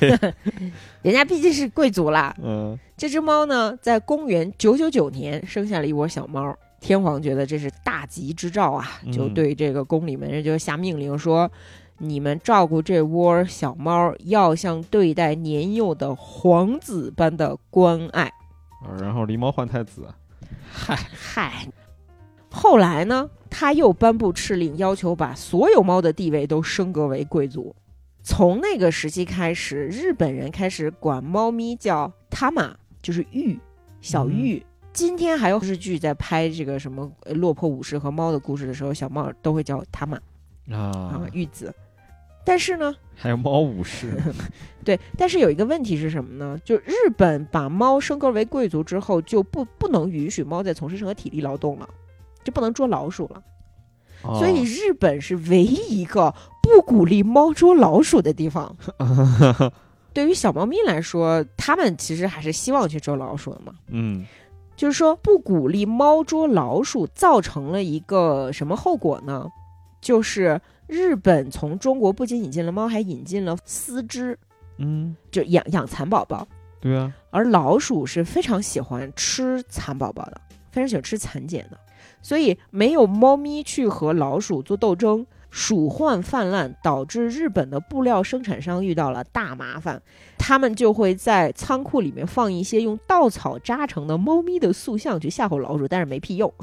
人家毕竟是贵族啦。嗯这只猫呢，在公元九九九年生下了一窝小猫。天皇觉得这是大吉之兆啊，嗯就对这个宫里面人就下命令说：“你们照顾这窝小猫，要像对待年幼的皇子般的关爱。啊然后狸猫换太子，嗨，”嗨，后来呢，他又颁布敕令，要求把所有猫的地位都升格为贵族。从那个时期开始，日本人开始管猫咪叫“他玛”，就是玉，小玉。今天还有日剧在拍这个什么呃落魄武士和猫的故事的时候，小猫都会叫他玛啊啊，，玉子。但是呢，还有猫武士，对，但是有一个问题是什么呢？就日本把猫升格为贵族之后，就不不能允许猫再从事任何体力劳动了，就不能捉老鼠了。所以哦日本是唯一一个不鼓励猫捉老鼠的地方。对于小猫咪来说，它们其实还是希望去捉老鼠的嘛。嗯就是说，不鼓励猫捉老鼠，造成了一个什么后果呢？就是日本从中国不仅引进了猫，还引进了丝织，嗯，就养养蚕宝宝。对啊，而老鼠是非常喜欢吃蚕宝宝的，非常喜欢吃蚕茧的，所以没有猫咪去和老鼠做斗争，鼠患泛滥，导致日本的布料生产商遇到了大麻烦，他们就会在仓库里面放一些用稻草扎成的猫咪的塑像去吓唬老鼠，但是没屁用。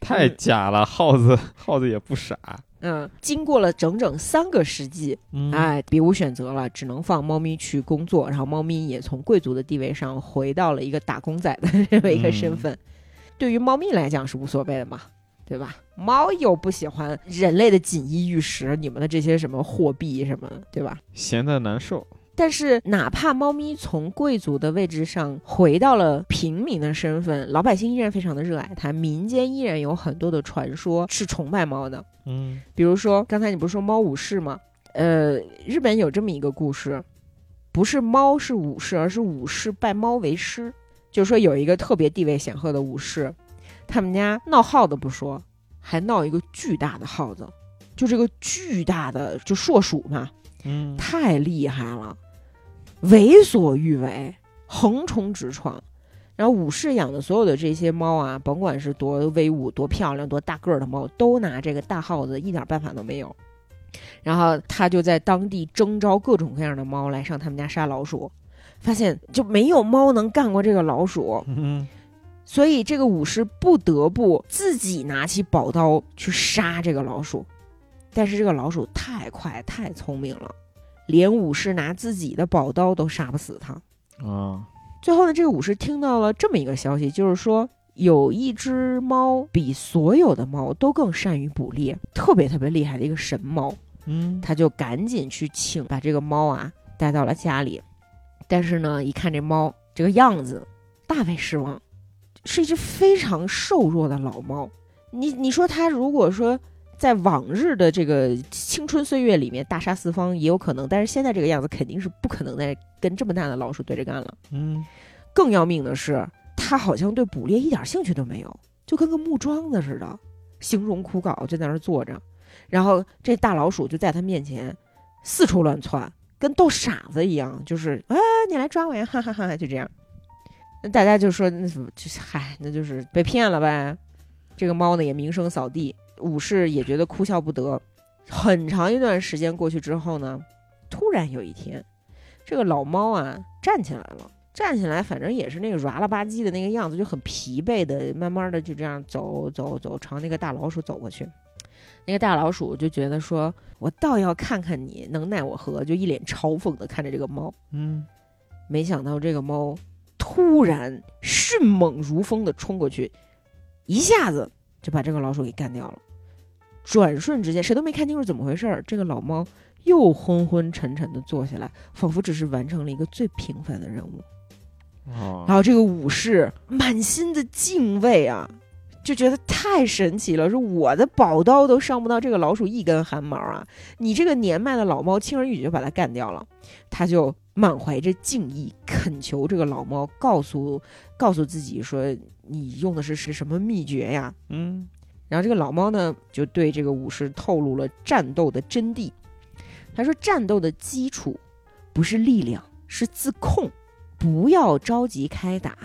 太假了，耗子耗子也不傻，嗯，经过了整整三个世纪，嗯，哎，别无选择了，只能放猫咪去工作，然后猫咪也从贵族的地位上回到了一个打工仔的这么一个身份。对于猫咪来讲是无所谓的嘛，对吧？猫又不喜欢人类的锦衣玉食，你们的这些什么货币什么的，对吧？闲的难受，但是，哪怕猫咪从贵族的位置上回到了平民的身份，老百姓依然非常的热爱它，民间依然有很多的传说是崇拜猫的。嗯比如说，刚才你不是说猫武士吗？呃，日本有这么一个故事，不是猫是武士，而是武士拜猫为师。就是说有一个特别地位显赫的武士，他们家闹耗子不说，还闹一个巨大的耗子，就这个巨大的就硕鼠嘛，嗯，太厉害了，为所欲为，横冲直撞。然后武士养的所有的这些猫啊，甭管是多威武、多漂亮、多大个儿的猫，都拿这个大耗子一点办法都没有。然后他就在当地征召各种各样的猫来上他们家杀老鼠，发现就没有猫能干过这个老鼠，嗯所以这个武士不得不自己拿起宝刀去杀这个老鼠。但是这个老鼠太快太聪明了，连武士拿自己的宝刀都杀不死它。啊，最后呢，这个武士听到了这么一个消息，就是说有一只猫比所有的猫都更善于捕猎，特别特别厉害的一个神猫。嗯，他就赶紧去请把这个猫啊带到了家里，但是呢，一看这猫这个样子，大为失望，是一只非常瘦弱的老猫。你你说它如果说在往日的这个青春岁月里面大杀四方也有可能，但是现在这个样子肯定是不可能再跟这么大的老鼠对着干了。嗯，更要命的是，它好像对捕猎一点兴趣都没有，就跟个木桩子似的，形容枯槁，就在那儿坐着。然后这大老鼠就在它面前四处乱窜，跟逗傻子一样，就是啊，你来抓我呀，哈哈哈就这样。那大家就说，那怎么就是嗨，那就是被骗了呗。这个猫呢也名声扫地，武士也觉得哭笑不得。很长一段时间过去之后呢，突然有一天，这个老猫啊站起来了。站起来，反正也是那个软了吧唧的那个样子，就很疲惫的，慢慢的就这样走走走，朝那个大老鼠走过去。那个大老鼠就觉得说：“我倒要看看你能奈我何。”就一脸嘲讽的看着这个猫。嗯，没想到这个猫突然迅猛如风的冲过去，一下子就把这个老鼠给干掉了。转瞬之间，谁都没看清楚怎么回事儿，这个老猫又昏昏沉沉的坐下来，仿佛只是完成了一个最平凡的任务。哦，然后这个武士满心的敬畏啊，就觉得太神奇了，说我的宝刀都伤不到这个老鼠一根汗毛啊！你这个年迈的老猫轻而易举就把它干掉了，他就满怀着敬意恳求这个老猫告诉告诉自己说你用的是是什么秘诀呀？嗯，然后这个老猫呢就对这个武士透露了战斗的真谛，他说战斗的基础不是力量，是自控。不要着急开打，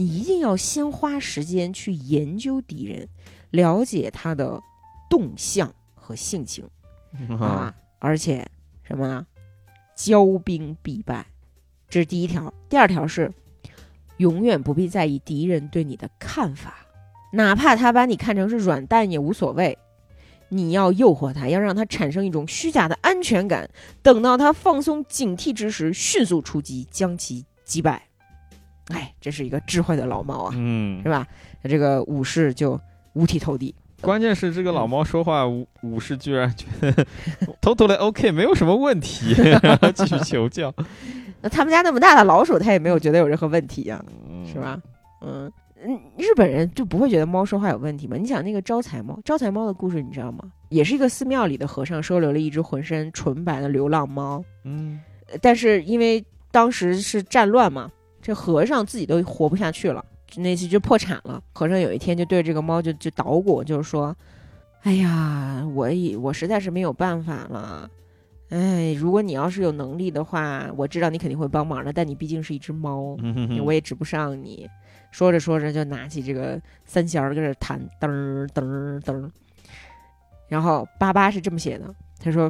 你一定要先花时间去研究敌人，了解他的动向和性情啊！而且什么？骄兵必败，这是第一条。第二条是，永远不必在意敌人对你的看法，哪怕他把你看成是软蛋也无所谓。你要诱惑他，要让他产生一种虚假的安全感，等到他放松警惕之时，迅速出击，将其击败。哎，这是一个智慧的老猫啊，嗯是，吧？这个武士就五体投地。关键是这个老猫说话，武武士居然觉得 totally OK，没有什么问题，然后继续求教，那他们家那么大的老鼠，他也没有觉得有任何问题呀、嗯是？吧？嗯嗯，日本人就不会觉得猫说话有问题吗？你想那个招财猫，招财猫的故事你知道吗？也是一个寺庙里的和尚收留了一只浑身纯白的流浪猫，嗯呃但是因为当时是战乱嘛，这和尚自己都活不下去了，那次就破产了。和尚有一天就对这个猫就就捣鼓，就是说：“哎呀，我也我实在是没有办法了。哎，如果你要是有能力的话，我知道你肯定会帮忙的，但你毕竟是一只猫，我也指不上你。”说着说着就拿起这个三弦儿跟这弹，噔噔噔。然后巴巴是这么写的，他说：“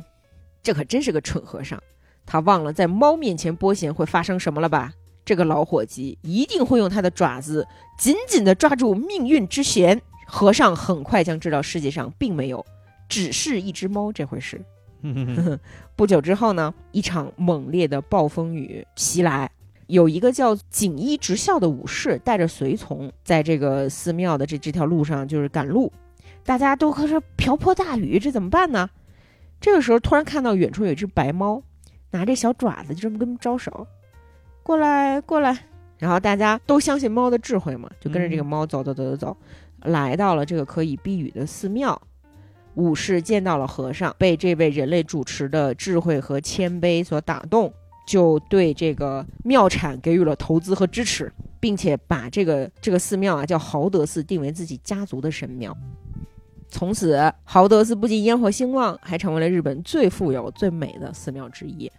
这可真是个蠢和尚。”他忘了在猫面前拨弦会发生什么了吧？这个老伙计一定会用他的爪子紧紧地抓住命运之弦。和尚很快将知道世界上并没有只是一只猫这回事。不久之后呢，一场猛烈的暴风雨袭来，有一个叫锦衣直校的武士带着随从，在这个寺庙的这这条路上就是赶路，大家都可是瓢泼大雨，这怎么办呢？这个时候突然看到远处有一只白猫，拿着小爪子就这么跟招手，过来过来。然后大家都相信猫的智慧嘛，就跟着这个猫走走走走走，来到了这个可以避雨的寺庙。武士见到了和尚，被这位人类主持的智慧和谦卑所打动，就对这个庙产给予了投资和支持，并且把这个这个寺庙啊叫豪德寺定为自己家族的神庙。从此，豪德寺不仅烟火兴旺，还成为了日本最富有、最美的寺庙之一。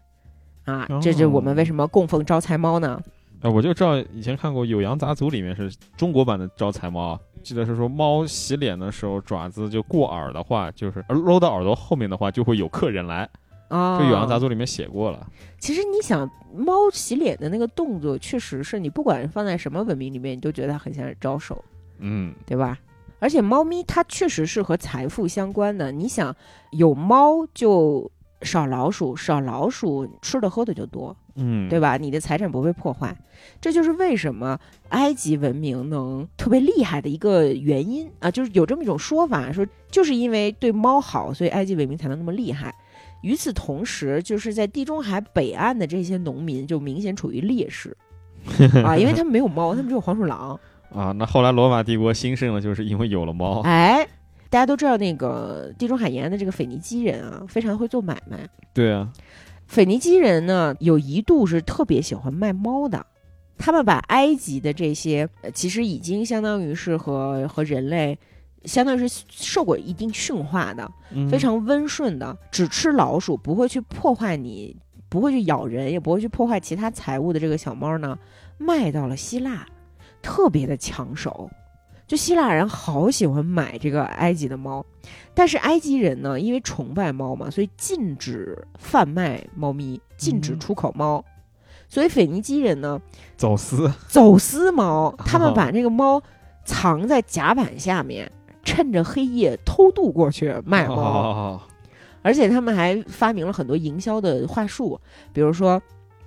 啊，这就是我们为什么供奉招财猫呢？啊，我就知道以前看过《酉阳杂族》里面是中国版的招财猫，记得是说猫洗脸的时候爪子就过耳的话，就是搂到耳朵后面的话，就会有客人来。啊，这《酉阳杂族》里面写过了。其实你想，猫洗脸的那个动作，确实是你不管放在什么文明里面，你都觉得它很像是招手，嗯，对吧？而且猫咪它确实是和财富相关的。你想，有猫就少老鼠，少老鼠吃的喝的就多，嗯，对吧？你的财产不被破坏，这就是为什么埃及文明能特别厉害的一个原因啊！就是有这么一种说法，说就是因为对猫好，所以埃及文明才能那么厉害。与此同时，就是在地中海北岸的这些农民就明显处于劣势 啊，因为他们没有猫，他们只有黄鼠狼。啊，那后来罗马帝国兴盛了，就是因为有了猫。哎，大家都知道那个地中海沿岸的这个腓尼基人啊，非常会做买卖。对啊，腓尼基人呢，有一度是特别喜欢卖猫的。他们把埃及的这些，呃其实已经相当于是和和人类，相当于是受过一定驯化的，嗯非常温顺的，只吃老鼠，不会去破坏你，不会去咬人，也不会去破坏其他财物的这个小猫呢，卖到了希腊，特别的抢手。就希腊人好喜欢买这个埃及的猫，但是埃及人呢，因为崇拜猫嘛，所以禁止贩卖猫咪，禁止嗯出口猫。所以腓尼基人呢，走私。走私猫，他们把这个猫藏在甲板下面，趁着黑夜偷渡过去卖猫。哦，而且他们还发明了很多营销的话术，比如说，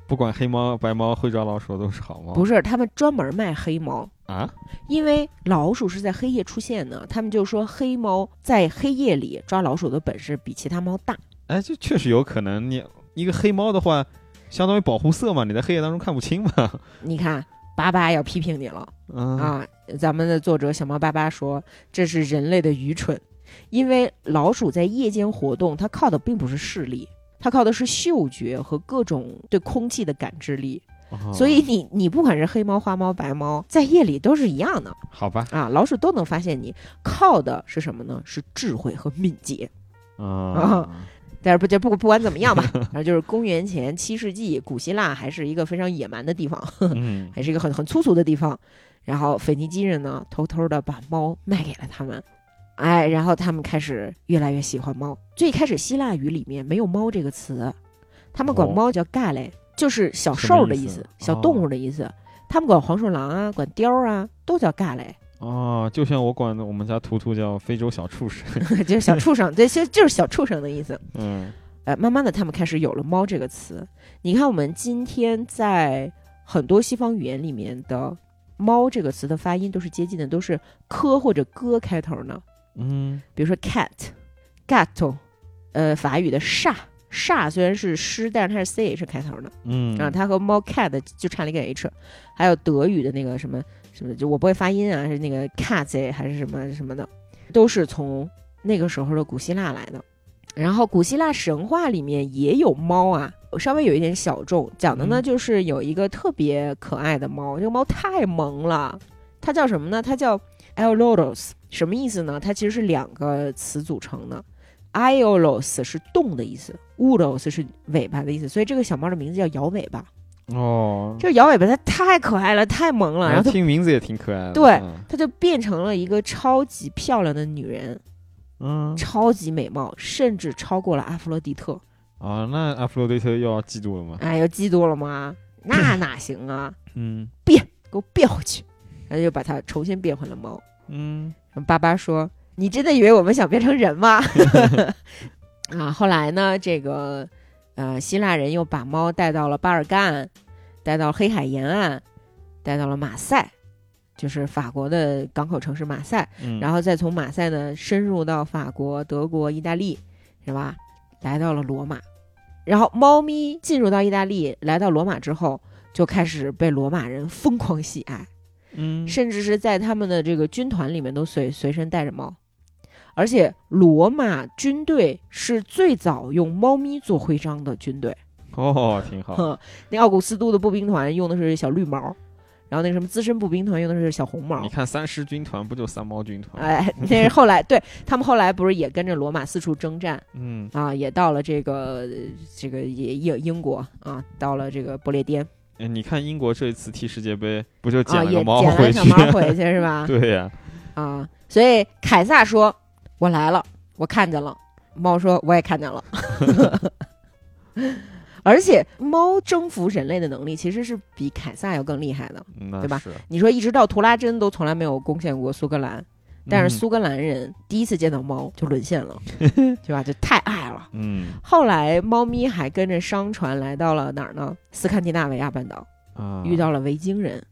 不管黑猫白猫会抓老鼠都是好猫。不是他们专门卖黑猫，啊，因为老鼠是在黑夜出现的，他们就说黑猫在黑夜里抓老鼠的本事比其他猫大。哎，这确实有可能。你一个黑猫的话，相当于保护色嘛，你在黑夜当中看不清嘛。你看，巴巴要批评你了。嗯啊，咱们的作者小猫巴巴说，这是人类的愚蠢，因为老鼠在夜间活动，它靠的并不是视力，它靠的是嗅觉和各种对空气的感知力。哦所以你你不管是黑猫、花猫、白猫，在夜里都是一样的好吧，啊，老鼠都能发现你，靠的是什么呢？是智慧和敏捷。啊，但是不就不不管怎么样吧，反正就是公元前七世纪，古希腊还是一个非常野蛮的地方。嗯，还是一个很很粗俗的地方。然后腓尼基人呢，偷偷的把猫卖给了他们，哎，然后他们开始越来越喜欢猫。最开始希腊语里面没有“猫”这个词，他们管哦猫叫 gale，就是小兽的意思，小动物的意思。他们管黄鼠狼啊，管貂啊，都叫 gale，哦，就像我管我们家图图叫非洲小畜生。就是小畜生，对，其实就是小畜生的意思。嗯，呃，慢慢的，他们开始有了“猫”这个词。你看，我们今天在很多西方语言里面的“猫”这个词的发音都是接近的，都是科或者哥开头呢。嗯，比如说 cat、gato，呃，法语的煞煞虽然是诗，但是它是 ch 开头的嗯，啊，它和猫 cat 就差了一个 h。还有德语的那个什么什么，就我不会发音啊，是那个 cat 还是什么什么的，都是从那个时候的古希腊来的。然后古希腊神话里面也有猫啊，稍微有一点小众，讲的呢嗯就是有一个特别可爱的猫，这个猫太萌了，它叫什么呢？它叫 Aiolos，什么意思呢？它其实是两个词组成的。Aiolos 是动的意思，ulos 是尾巴的意思，所以这个小猫的名字叫摇尾巴。哦，这摇尾巴它太可爱了，太萌了，然后听名字也挺可爱的。对嗯它就变成了一个超级漂亮的女人，嗯，超级美貌，甚至超过了阿弗洛狄特。啊，那阿弗洛狄特又要嫉妒了吗？哎，要嫉妒了吗？那 哪行啊！嗯变给我变回去，然后就把它重新变回了猫。嗯，巴巴说：“你真的以为我们想变成人吗？” 啊，后来呢，这个呃，希腊人又把猫带到了巴尔干，带到黑海沿岸，带到了马赛，就是法国的港口城市马赛。嗯，然后再从马赛呢深入到法国、德国、意大利，是吧？来到了罗马，然后猫咪进入到意大利，来到罗马之后，就开始被罗马人疯狂喜爱，嗯，甚至是在他们的这个军团里面都随随身带着猫。而且罗马军队是最早用猫咪做徽章的军队。哦，挺好。那奥古斯都的步兵团用的是小绿毛，然后那什么资深步兵团用的是小红毛你。看三狮军团不就三猫军团？哎，那是后来，对他们后来不是也跟着罗马四处征战嗯，啊，也到了这个这个也英英国啊，到了这个不列颠哎你看英国这一次踢世界杯，不就捡了个猫捡了回去？小猫回去是吧？对呀、啊，所以凯撒说：“我来了，我看见了。”猫说：“我也看见了。”而且猫征服人类的能力其实是比凯撒要更厉害的。对吧。你说一直到图拉真都从来没有攻陷过苏格兰，但是嗯苏格兰人第一次见到猫就沦陷了，对吧？就太爱了。嗯后来猫咪还跟着商船来到了哪儿呢？斯堪的纳维亚半岛，啊，遇到了维京人。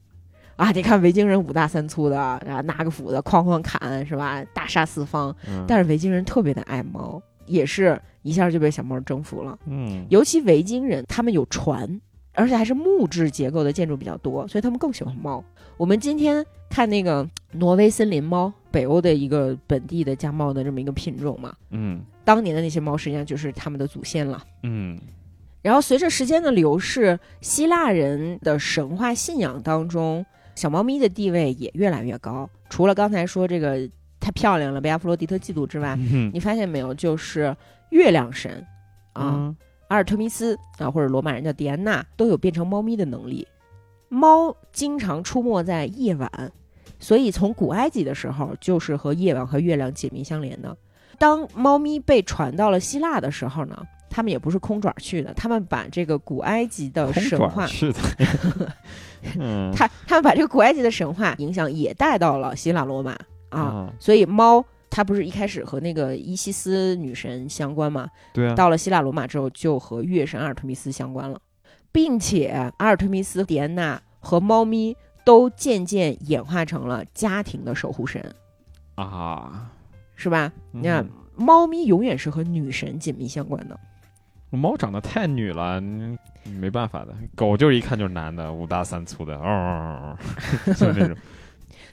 啊，你看维京人五大三粗的，然后拿个斧子哐哐砍，是吧？大杀四方。嗯，但是维京人特别的爱猫，也是一下就被小猫征服了。嗯尤其维京人，他们有船，而且还是木质结构的建筑比较多，所以他们更喜欢猫。我们今天看那个挪威森林猫，北欧的一个本地的家猫的这么一个品种嘛，嗯当年的那些猫实际上就是他们的祖先了。嗯然后随着时间的流逝，希腊人的神话信仰当中，小猫咪的地位也越来越高。除了刚才说这个太漂亮了被阿弗洛狄特嫉妒之外，嗯你发现没有，就是月亮神啊，嗯阿尔忒弥斯啊，或者罗马人叫迪安娜，都有变成猫咪的能力。猫经常出没在夜晚，所以从古埃及的时候就是和夜晚和月亮紧密相连的。当猫咪被传到了希腊的时候呢，他们也不是空爪去的，他们把这个古埃及的神话，是的。嗯他他们把这个古埃及的神话影响也带到了希腊罗马啊。啊，所以猫它不是一开始和那个伊西斯女神相关吗？对啊，到了希腊罗马之后，就和月神阿尔忒弥斯相关了，并且阿尔忒弥斯、狄安娜和猫咪都渐渐演化成了家庭的守护神，啊，是吧？你看嗯，猫咪永远是和女神紧密相关的。猫长得太女了，嗯没办法的。狗就是一看就是男的，五大三粗的，哦 就是那种。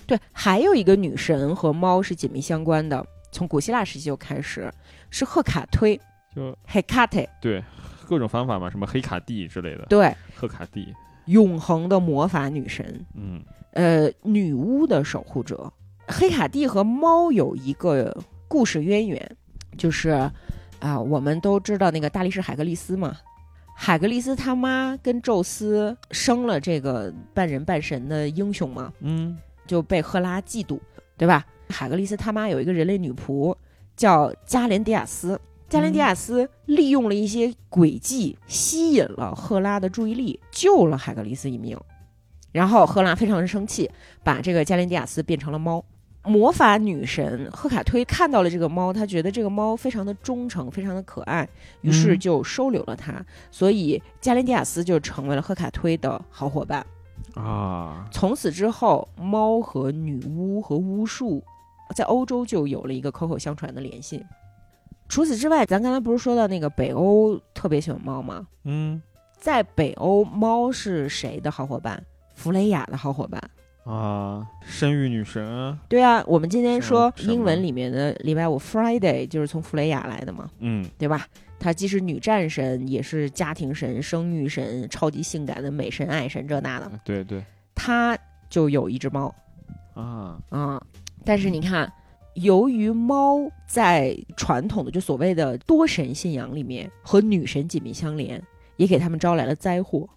对，还有一个女神和猫是紧密相关的，从古希腊时期就开始，是赫卡忒就 （Hecate），对各种方法嘛，什么黑卡蒂之类的，对，赫卡蒂，永恒的魔法女神，嗯呃，女巫的守护者。黑卡蒂和猫有一个故事渊源，就是啊、我们都知道那个大力士海格力斯嘛，海格力斯他妈跟宙斯生了这个半人半神的英雄嘛，嗯就被赫拉嫉妒，对吧？海格力斯他妈有一个人类女仆叫加连迪亚斯，加连迪亚斯利用了一些诡计，吸引了赫拉的注意力，救了海格力斯一命。然后赫拉非常的生气，把这个加连迪亚斯变成了猫。魔法女神赫卡忒看到了这个猫，她觉得这个猫非常的忠诚，非常的可爱，于是嗯就收留了它。所以加林迪亚斯就成为了赫卡忒的好伙伴。啊，从此之后，猫和女巫和巫术在欧洲就有了一个口口相传的联系。除此之外，咱刚才不是说到那个北欧特别喜欢猫吗？嗯在北欧，猫是谁的好伙伴？弗雷雅的好伙伴。啊，生育女神啊，对啊，我们今天说英文里面的礼拜五 Friday 就是从弗雷亚来的嘛，嗯。对吧？她既是女战神，也是家庭神、生育神、超级性感的美神、爱神，这那的。对对。她就有一只猫，啊，啊、但是你看，由于猫在传统的就所谓的多神信仰里面和女神紧密相连，也给他们招来了灾祸。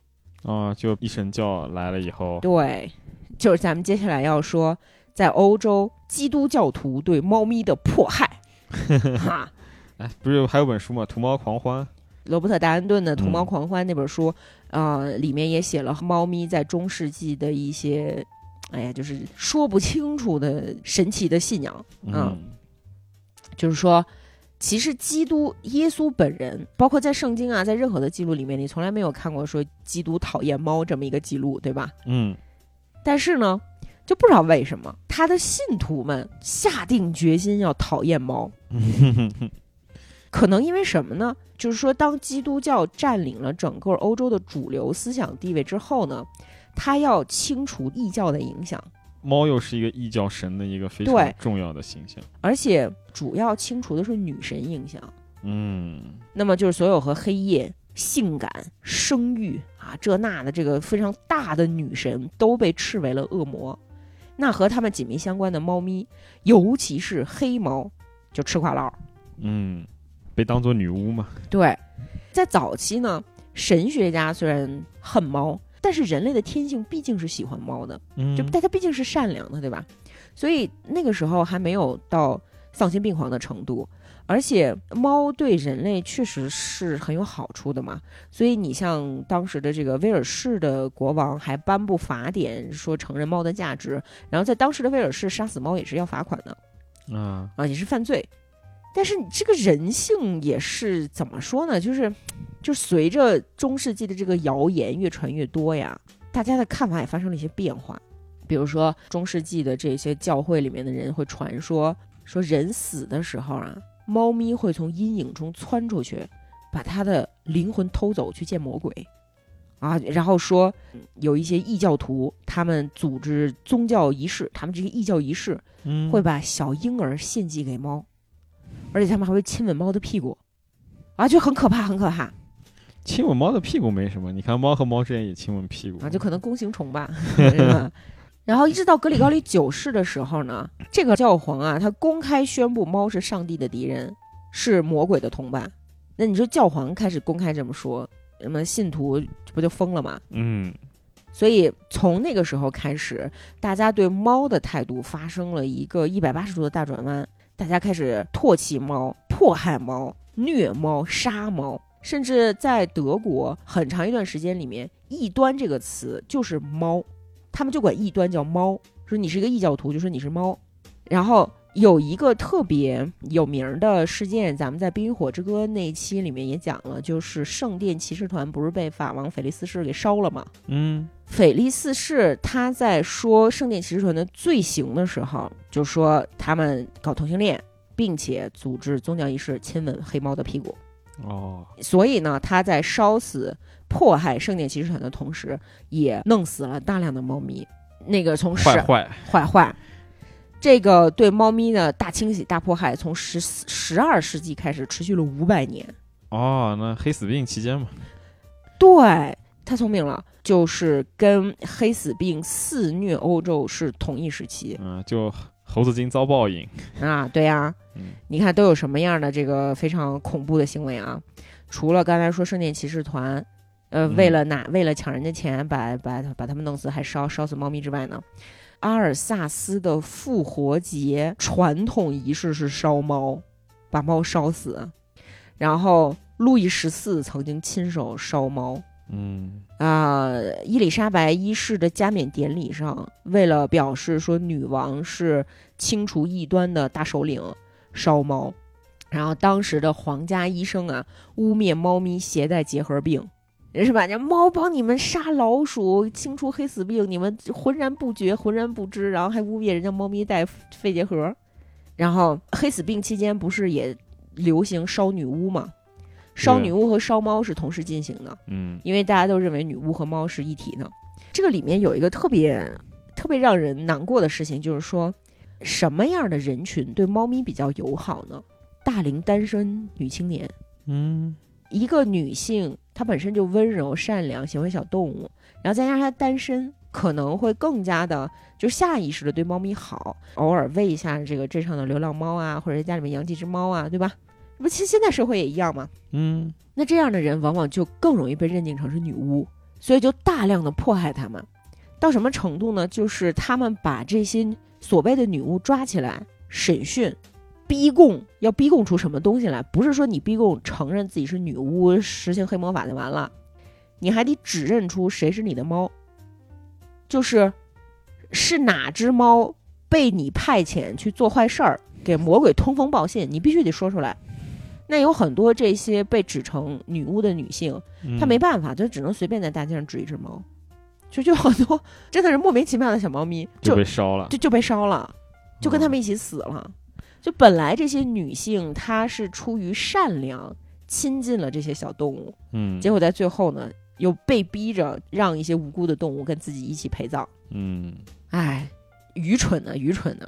啊，就一神教来了以后，对，就是咱们接下来要说，在欧洲基督教徒对猫咪的迫害。哈，哎，不是还有本书吗？《屠猫狂欢》罗伯特·达恩顿的《屠猫嗯狂欢》那本书，呃，里面也写了猫咪在中世纪的一些，哎呀，就是说不清楚的神奇的信仰。嗯就是说，其实基督耶稣本人，包括在圣经啊，在任何的记录里面，你从来没有看过说基督讨厌猫这么一个记录，对吧？嗯但是呢，就不知道为什么他的信徒们下定决心要讨厌猫，嗯可能因为什么呢？就是说，当基督教占领了整个欧洲的主流思想地位之后呢，他要清除异教的影响。猫又是一个异教神的一个非常重要的形象。而且主要清除的是女神影响。嗯，那么就是所有和黑夜、性感、生育啊这那的这个非常大的女神都被斥为了恶魔。那和他们紧密相关的猫咪，尤其是黑猫，就吃垮了。嗯，被当做女巫嘛。对，在早期呢，神学家虽然恨猫，但是人类的天性毕竟是喜欢猫的，嗯，就但它毕竟是善良的，对吧？所以那个时候还没有到丧心病狂的程度，而且猫对人类确实是很有好处的嘛。所以你像当时的这个威尔士的国王还颁布法典，说承认猫的价值，然后在当时的威尔士杀死猫也是要罚款的。啊，啊，也是犯罪。但是你这个人性也是怎么说呢？就是，就随着中世纪的这个谣言越传越多呀，大家的看法也发生了一些变化。比如说，中世纪的这些教会里面的人会传说，说人死的时候啊，猫咪会从阴影中窜出去，把它的灵魂偷走去见魔鬼。啊，然后说有一些异教徒，他们组织宗教仪式，他们这些异教仪式嗯，会把小婴儿献祭给猫，而且他们还会亲吻猫的屁股，啊，就很可怕，很可怕亲吻猫的屁股没什么，你看猫和猫之间也亲吻屁股啊，就可能弓形虫吧。然后一直到格里高利九世的时候呢，这个教皇啊，他公开宣布猫是上帝的敌人，是魔鬼的同伴。那你说教皇开始公开这么说，那么信徒不就疯了吗？嗯所以从那个时候开始，大家对猫的态度发生了一个一百八十度的大转弯，大家开始唾弃猫、迫害猫、虐猫、杀猫，甚至在德国很长一段时间里面，“异端”这个词就是猫，他们就管异端叫猫，说你是一个异教徒，就说你是猫。然后有一个特别有名儿的事件，咱们在《冰与火之歌》那一期里面也讲了，就是圣殿骑士团不是被法王腓力四世给烧了吗？嗯腓力四世他在说圣殿骑士团的罪行的时候，就说他们搞同性恋，并且组织宗教仪式亲吻黑猫的屁股。哦，所以呢，他在烧死、迫害圣殿骑士团的同时，也弄死了大量的猫咪。那个从十坏坏，坏坏，这个对猫咪的大清洗、大迫害，从十四十二世纪开始，持续了五百年。哦，那黑死病期间嘛，对，太聪明了，就是跟黑死病肆虐欧洲是同一时期嗯，就猴子精遭报应，啊。对呀、嗯你看都有什么样的这个非常恐怖的行为啊？除了刚才说圣殿骑士团，呃，嗯为了拿为了抢人家钱把把把他们弄死，还烧烧死猫咪之外呢，阿尔萨斯的复活节传统仪式是烧猫，把猫烧死。然后路易十四曾经亲手烧猫，嗯啊、伊丽莎白一世的加冕典礼上，为了表示说女王是清除异端的大首领，烧猫。然后当时的皇家医生啊，污蔑猫咪携带结核病，是吧？这猫帮你们杀老鼠，清除黑死病，你们浑然不觉、浑然不知，然后还污蔑人家猫咪带肺结核。然后黑死病期间不是也流行烧女巫吗？烧女巫和烧猫是同时进行的。嗯因为大家都认为女巫和猫是一体的。这个里面有一个特别特别让人难过的事情，就是说，什么样的人群对猫咪比较友好呢？大龄单身女青年，嗯一个女性她本身就温柔善良，喜欢小动物，然后再加上他单身，可能会更加的就下意识的对猫咪好，偶尔喂一下这个镇上的流浪猫啊，或者家里面养几只猫啊，对吧？不，其实现在社会也一样嘛。嗯那这样的人往往就更容易被认定成是女巫，所以就大量的迫害他们。到什么程度呢？就是他们把这些所谓的女巫抓起来审讯、逼供，要逼供出什么东西来？不是说你逼供承认自己是女巫，实行黑魔法就完了，你还得指认出谁是你的猫，就是是哪只猫被你派遣去做坏事儿，给魔鬼通风报信，你必须得说出来。那有很多这些被指成女巫的女性，嗯，她没办法，就只能随便在大街上指一只猫，就就很多真的是莫名其妙的小猫咪，就就被烧了，就就被烧了，就跟他们一起死了。就本来这些女性她是出于善良亲近了这些小动物，嗯结果在最后呢又被逼着让一些无辜的动物跟自己一起陪葬。嗯哎，愚蠢呢，愚蠢呢。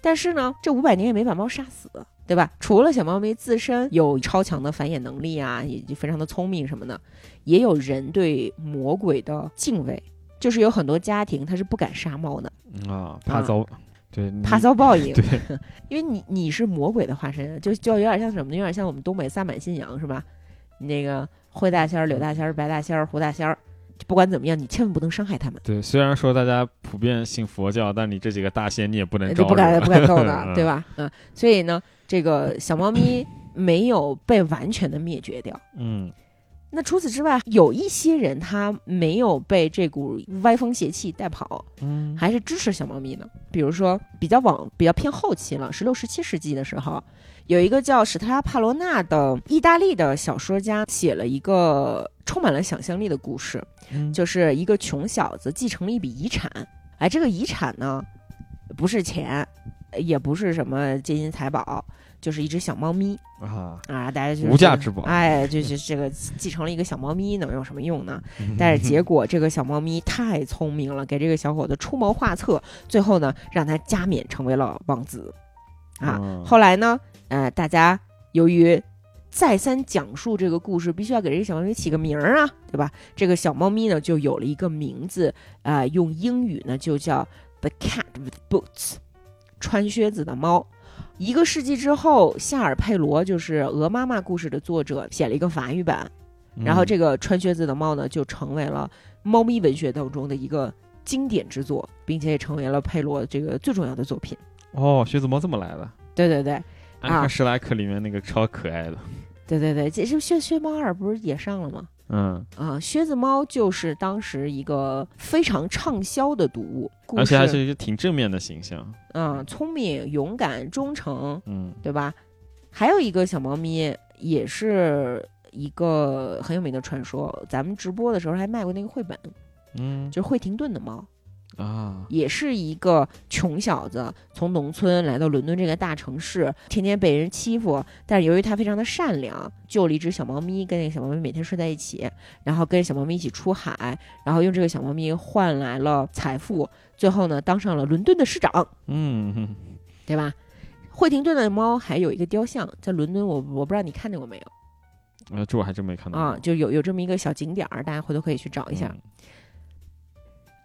但是呢，这五百年也没把猫杀死，对吧？除了小猫咪自身有超强的繁衍能力啊，也就非常的聪明什么的，也有人对魔鬼的敬畏，就是有很多家庭他是不敢杀猫的，啊，怕遭，对，怕遭报应。对，因为你你是魔鬼的化身，就就有点像什么呢？有点像我们东北萨满信仰是吧？那个灰大仙儿、柳大仙儿、白大仙儿、胡大仙儿，不管怎么样，你千万不能伤害他们。对，虽然说大家普遍信佛教，但你这几个大仙你也不能不敢不敢动的，嗯对吧？嗯，所以呢，这个小猫咪没有被完全的灭绝掉。嗯那除此之外，有一些人他没有被这股歪风邪气带跑，嗯。还是支持小猫咪呢。比如说，比较往比较偏后期了，十六、十七世纪的时候，有一个叫史特拉帕罗纳的意大利的小说家写了一个充满了想象力的故事，嗯。就是一个穷小子继承了一笔遗产，哎，这个遗产呢，不是钱，也不是什么金银财宝，就是一只小猫咪啊，啊，大家就是无价之宝哎，就是 这个继承了一个小猫咪，能有什么用呢？嗯但是 结果这个小猫咪太聪明了，给这个小伙子出谋划策，最后呢，让他加冕成为了王子。啊，嗯后来呢，呃，大家由于再三讲述这个故事，必须要给这个小猫咪起个名儿啊，对吧？这个小猫咪呢，就有了一个名字，啊、用英语呢就叫 The Cat with Boots，穿靴子的猫。一个世纪之后，夏尔佩罗就是《鹅妈妈》故事的作者，写了一个法语版，然后嗯这个穿靴子的猫呢，就成为了猫咪文学当中的一个经典之作，并且也成为了佩罗这个最重要的作品。哦，靴子猫这么来的，对对对，啊安看史莱克里面那个超可爱的，对对对，这是靴靴猫二不是也上了吗？嗯，啊，靴子猫就是当时一个非常畅销的读物，而且还是一个挺正面的形象，嗯，聪明、勇敢、忠诚，嗯对吧？还有一个小猫咪，也是一个很有名的传说。咱们直播的时候还卖过那个绘本，嗯就是惠廷顿的猫，啊，也是一个穷小子从农村来到伦敦这个大城市，天天被人欺负，但是由于他非常的善良，救了一只小猫咪，跟那个小猫咪每天睡在一起，然后跟小猫咪一起出海，然后用这个小猫咪换来了财富，最后呢当上了伦敦的市长，嗯哼对吧？惠廷顿的猫还有一个雕像，在伦敦我，我不知道你看见过没有呃，这我还真没看到啊？就有有这么一个小景点儿，大家回头可以去找一下。嗯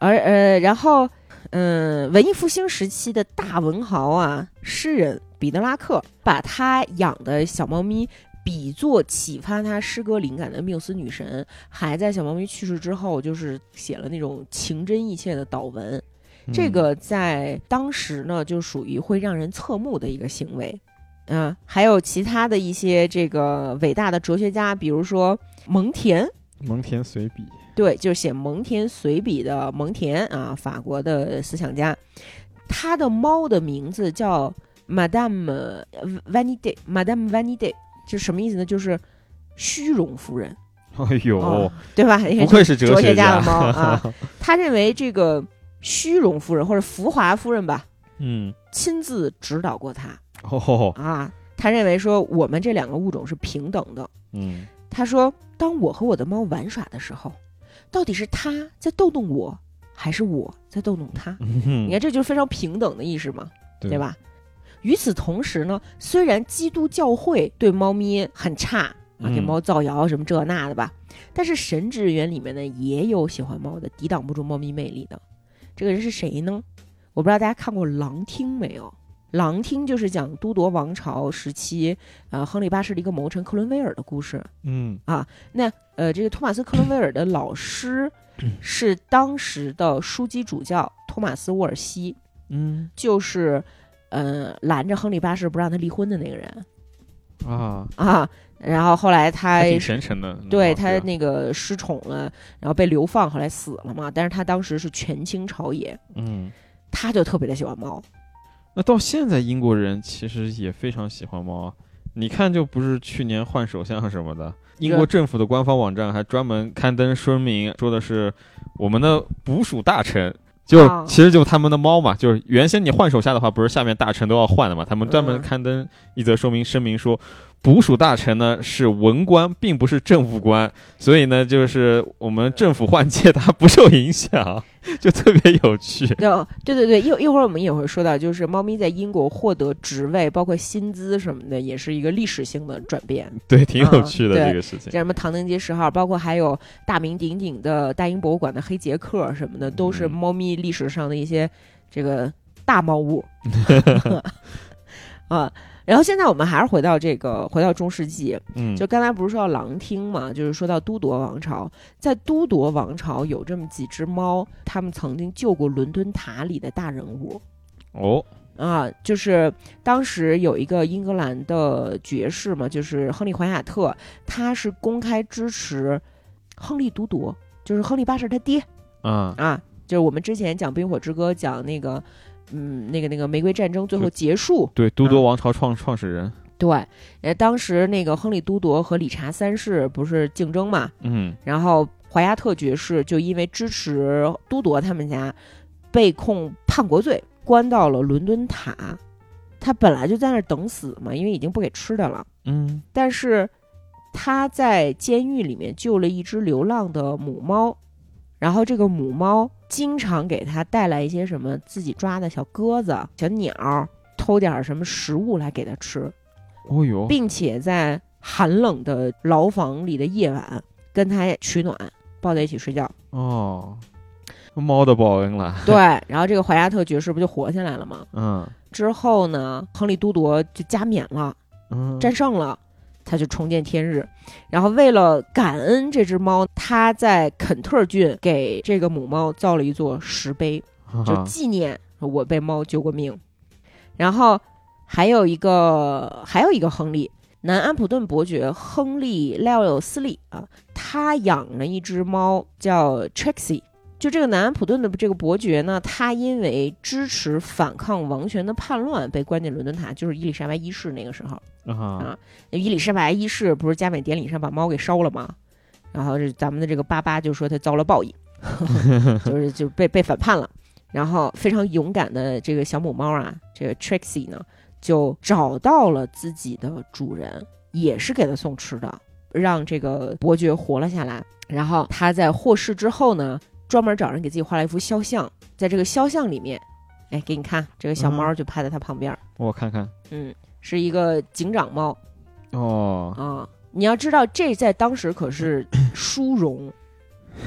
而呃，然后，嗯，文艺复兴时期的大文豪啊，诗人彼得拉克把他养的小猫咪比作启发他诗歌灵感的缪斯女神，还在小猫咪去世之后，就是写了那种情真意切的祷文。这嗯个在当时呢，就属于会让人侧目的一个行为。嗯、还有其他的一些这个伟大的哲学家，比如说蒙田，蒙田随笔，对，就是写《蒙田随笔》的蒙田啊，法国的思想家，他的猫的名字叫 Madame Vanity，Madame Vanité，这是什么意思呢？就是虚荣夫人，哎呦哦，对吧？不愧是哲学家的猫啊。他认为这个虚荣夫人或者浮华夫人吧，嗯，亲自指导过他哦，啊。他认为说我们这两个物种是平等的。嗯他说，当我和我的猫玩耍的时候，到底是他在逗弄我，还是我在逗弄他？嗯你看，这就是非常平等的意识嘛，对对？吧？与此同时呢，虽然基督教会对猫咪很差啊，给嗯猫造谣什么这那的吧，但是神职人员里面呢，也有喜欢猫的，抵挡不住猫咪魅力的。这个人是谁呢？我不知道大家看过《狼厅》没有？《狼厅》就是讲都铎王朝时期，呃，亨利八世的一个谋臣克伦威尔的故事。嗯啊那呃，这个托马斯·克伦威尔的老师 是当时的枢机主教托马斯·沃尔西，嗯就是呃拦着亨利八世不让他离婚的那个人啊，啊。然后后来他挺虔诚的，对他那个失宠了，然后被流放，后来死了嘛。但是他当时是权倾朝野，嗯。他就特别的喜欢猫。那到现在，英国人其实也非常喜欢猫啊。你看，就不是去年换首相什么的，英国政府的官方网站还专门刊登声明，说的是我们的捕鼠大臣，就啊其实就他们的猫嘛。就是原先你换手下的话，不是下面大臣都要换的嘛？他们专门嗯刊登一则说明声明说，捕鼠大臣呢是文官，并不是政务官，所以呢，就是我们政府换届他不受影响，就特别有趣。对对对对，一一会儿我们也会说到，就是猫咪在英国获得职位，包括薪资什么的，也是一个历史性的转变。对，挺有趣的啊这个事情。像什么唐宁街十号，包括还有大名鼎鼎的大英博物馆的黑杰克什么的，都是嗯猫咪历史上的一些这个大猫物 啊。然后现在我们还是回到这个，回到中世纪，嗯，就刚才不是说到狼厅嘛，就是说到都铎王朝，在都铎王朝有这么几只猫，他们曾经救过伦敦塔里的大人物。哦，啊，就是当时有一个英格兰的爵士嘛，就是亨利·怀亚特，他是公开支持亨利·都铎，就是亨利八世他爹。啊，啊，就是我们之前讲《冰火之歌》讲那个，嗯，那个那个玫瑰战争最后结束，对，都铎王朝创创始人，对，呃，当时那个亨利·都铎和理查三世不是竞争嘛，嗯，然后怀亚特爵士就因为支持都铎他们家，被控叛国罪，关到了伦敦塔。他本来就在那儿等死嘛，因为已经不给吃的了。嗯，但是他在监狱里面救了一只流浪的母猫，然后这个母猫经常给他带来一些什么自己抓的小鸽子、小鸟，偷点儿什么食物来给他吃。哦哟，并且在寒冷的牢房里的夜晚跟他取暖，抱在一起睡觉。哦，猫的报恩了，对，然后这个怀亚特爵士不就活下来了吗？嗯之后呢，亨利都铎就加冕了，嗯，战胜了。他就重见天日，然后为了感恩这只猫，他在肯特郡给这个母猫造了一座石碑，就啊纪念我被猫救过命。然后还有一个还有一个亨利，南安普顿伯爵亨利·莱奥斯利啊，他养了一只猫叫 Trixie。就这个南安普顿的这个伯爵呢，他因为支持反抗王权的叛乱被关进伦敦塔，就是伊丽莎白一世那个时候。啊，伊丽莎白一世不是加冕典礼上把猫给烧了吗？然后这咱们的这个巴巴就说他遭了报应，就是就被被反叛了。然后非常勇敢的这个小母猫啊，这个 Trixie 呢，就找到了自己的主人，也是给他送吃的，让这个伯爵活了下来。然后他在获释之后呢，专门找人给自己画了一幅肖像，在这个肖像里面，哎，给你看这个小猫就趴在他旁边儿，我看看，嗯，是一个警长猫。哦，啊，你要知道，这在当时可是 殊荣。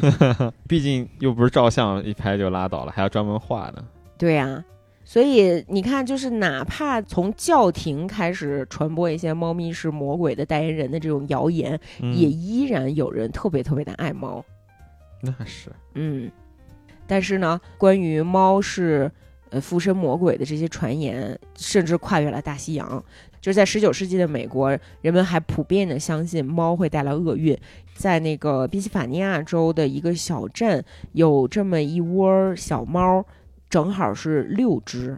毕竟又不是照相一拍就拉倒了，还要专门画呢，对呀、所以你看，就是哪怕从教廷开始传播一些猫咪是魔鬼的代言人的这种谣言，嗯也依然有人特别特别的爱猫。那是，嗯，但是呢，关于猫是呃附身魔鬼的这些传言，甚至跨越了大西洋。就是在十九世纪的美国，人们还普遍的相信猫会带来厄运。在那个宾夕法尼亚州的一个小镇，有这么一窝小猫，正好是六只。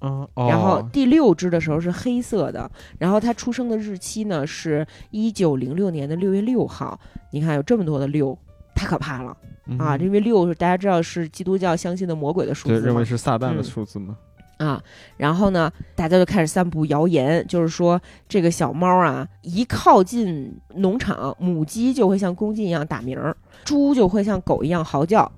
嗯，哦然后第六只的时候是黑色的，然后它出生的日期呢是一九零六年的六月六号。你看有这么多的六，太可怕了。啊，嗯因为六是大家知道是基督教相信的魔鬼的数，字嘛认为是撒旦的嗯数字嘛，啊，然后呢，大家就开始散布谣言，就是说这个小猫啊，一靠近农场，母鸡就会像公鸡一样打鸣儿，猪就会像狗一样嚎叫，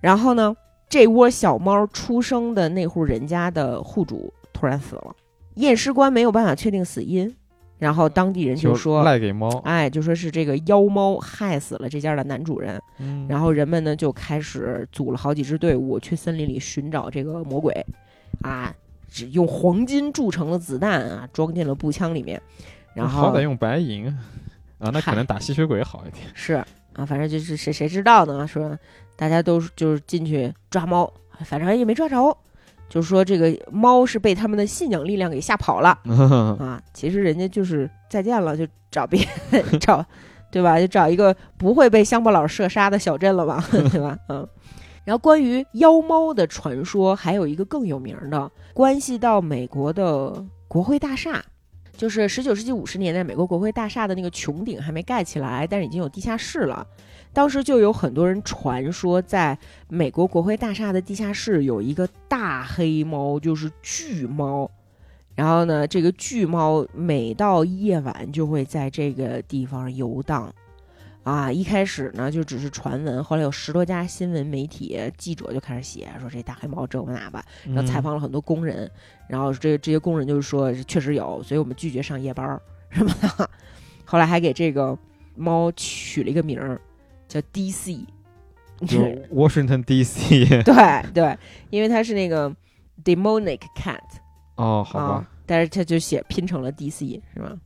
然后呢，这窝小猫出生的那户人家的户主突然死了，验尸官没有办法确定死因，然后当地人就说，赖给猫，哎，就说是这个妖猫害死了这家的男主人。嗯然后人们呢就开始组了好几支队伍去森林里寻找这个魔鬼，啊，只用黄金铸成的子弹啊装进了步枪里面，然后好歹用白银啊，啊，那可能打吸血鬼好一点，是啊，反正就是谁谁知道呢？说大家都就是进去抓猫，反正也没抓着，就是说这个猫是被他们的信仰力量给吓跑了 啊。其实人家就是再见了，就找别 找，对吧？就找一个不会被乡巴佬射杀的小镇了吧，对吧？嗯。然后关于妖猫的传说，还有一个更有名的，关系到美国的国会大厦。就是十九世纪五十年代，美国国会大厦的那个穹顶还没盖起来，但是已经有地下室了。当时就有很多人传说，在美国国会大厦的地下室有一个大黑猫，就是巨猫，然后呢，这个巨猫每到夜晚就会在这个地方游荡。啊，一开始呢就只是传闻，后来有十多家新闻媒体记者就开始写，说这大黑猫这吧那吧，然后采访了很多工人，然后这这些工人就是说确实有，所以我们拒绝上夜班儿什么的。后来还给这个猫取了一个名儿，叫 DC，就 Washington D.C. 对对，因为它是那个 demonic cat 哦，好吧，啊，但是它就写拼成了 DC 是吗？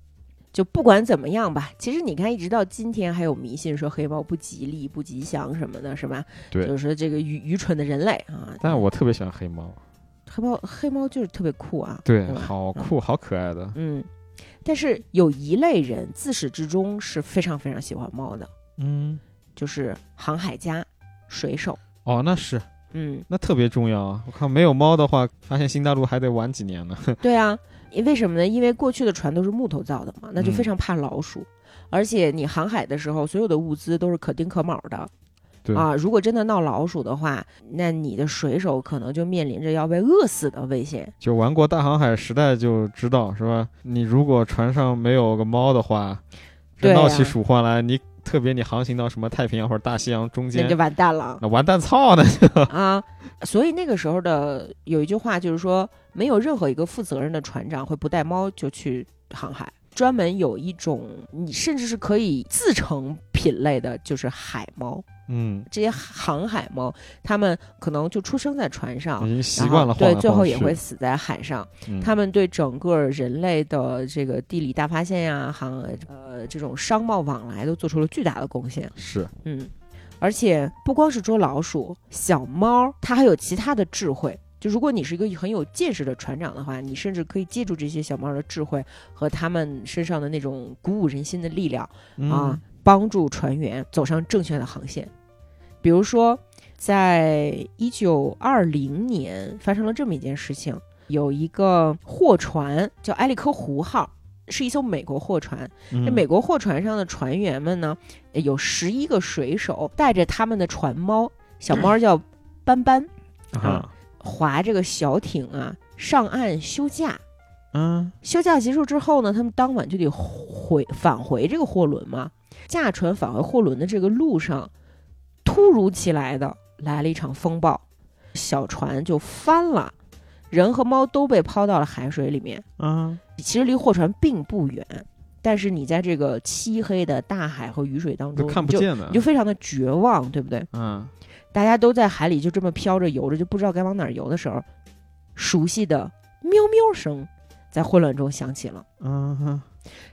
就不管怎么样吧，其实你看，一直到今天还有迷信说黑猫不吉利、不吉祥什么的，是吧？对就是说这个愚愚蠢的人类啊。但我特别喜欢黑猫，黑猫黑猫就是特别酷啊，对，对好酷，好可爱的，嗯。但是有一类人自始至终是非常非常喜欢猫的，嗯，就是航海家、水手。哦，那是，嗯，那特别重要啊！我看没有猫的话，发现新大陆还得晚几年呢。对啊，因为什么呢？因为过去的船都是木头造的嘛，那就嗯非常怕老鼠。而且你航海的时候，所有的物资都是可丁可卯的对啊。如果真的闹老鼠的话，那你的水手可能就面临着要被饿死的危险。就玩过大航海时代就知道，是吧？你如果船上没有个猫的话，对闹起鼠患来，你特别你航行到什么太平洋或者大西洋中间那就，完蛋了那完蛋操呢！啊！所以那个时候的有一句话就是说，没有任何一个负责任的船长会不带猫就去航海。专门有一种你甚至是可以自成品类的，就是海猫。嗯，这些航海猫，它们可能就出生在船上已，经习惯了后对，最后也会死在海上。嗯它们对整个人类的这个地理大发现呀、航呃这种商贸往来都做出了巨大的贡献。是嗯，而且不光是捉老鼠，小猫它还有其他的智慧。就如果你是一个很有见识的船长的话，你甚至可以借助这些小猫的智慧和他们身上的那种鼓舞人心的力量，啊，嗯帮助船员走上正确的航线。比如说，在一九二零年发生了这么一件事情，有一个货船叫埃利科湖号，是一艘美国货船。这嗯美国货船上的船员们呢，有十一个水手带着他们的船猫，小猫叫斑斑，啊，划这个小艇啊上岸休假。嗯休假结束之后呢，他们当晚就得回返回这个货轮嘛。驾船返回货轮的这个路上，突如其来的来了一场风暴，小船就翻了，人和猫都被抛到了海水里面。啊，其实离货船并不远，但是你在这个漆黑的大海和雨水当中，就看不见的你就，非常的绝望，对不对？嗯大家都在海里就这么飘着游着，就不知道该往哪儿游的时候，熟悉的喵喵声在混乱中响起了。嗯哼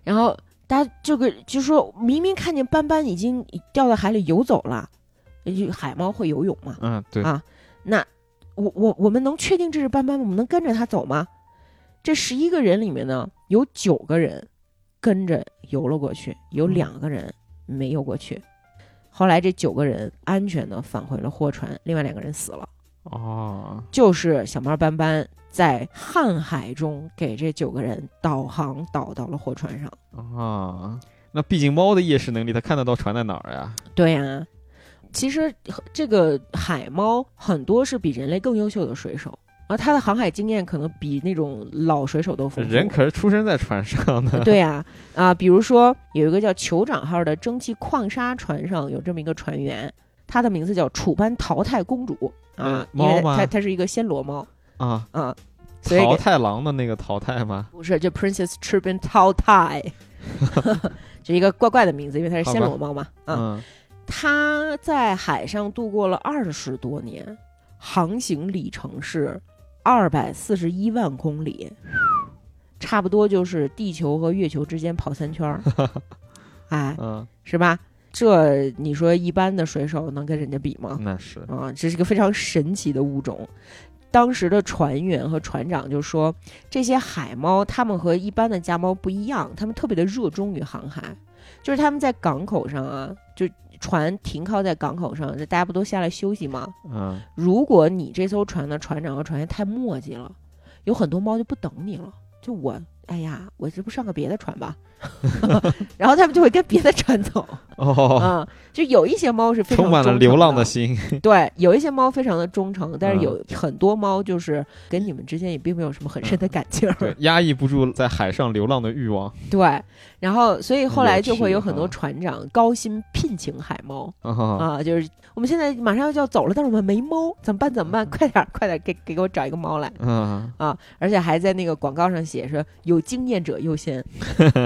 然后大家这个就说明明看见斑斑已经掉到海里游走了，就海猫会游泳嘛？嗯，对，啊那我我我们能确定这是斑斑吗？我们能跟着它走吗？这十一个人里面呢，有九个人跟着游了过去，有嗯两个人没游过去。后来这九个人安全的返回了货船，另外两个人死了。哦，就是小猫斑斑在瀚海中给这九个人导航导到了货船上。啊，那毕竟猫的夜视能力，它看得到船在哪儿呀？对呀、其实这个海猫很多是比人类更优秀的水手，而它的航海经验可能比那种老水手都丰富。人可是出生在船上的，对呀、啊，比如说有一个叫酋长号的蒸汽矿砂船上有这么一个船员，他的名字叫楚班淘汰公主啊嗯，因为猫吗它它是一个暹罗猫啊，啊，所以给桃太郎的那个淘汰吗？不是，就 Princess Chirpin Tao Tai，这一个怪怪的名字，因为它是暹罗猫嘛。啊，嗯，它在海上度过了二十多年，航行里程是二百四十一万公里，差不多就是地球和月球之间跑三圈儿。哎，嗯，是吧？这你说一般的水手能跟人家比吗？那是，啊，这是个非常神奇的物种。当时的船员和船长就说，这些海猫它们和一般的家猫不一样，它们特别的热衷于航海，就是他们在港口上啊，就船停靠在港口上，大家不都下来休息吗？嗯，如果你这艘船的船长和船员太磨叽了，有很多猫就不等你了。就我哎呀，我这不上个别的船吧？然后他们就会跟别的船走。哦，啊，就有一些猫是非常充满了流浪的的，心。对，有一些猫非常的忠诚，但是嗯有很多猫就是跟你们之间也并没有什么很深的感情儿。对，压抑不住在海上流浪的欲望。对，然后所以后来就会有很多船长高薪聘请海猫啊，啊，就是我们现在马上就要走了，但是我们没猫，怎么办？怎么办？快点，快点，给给给我找一个猫来嗯啊！而且还在那个广告上写说有经验者优先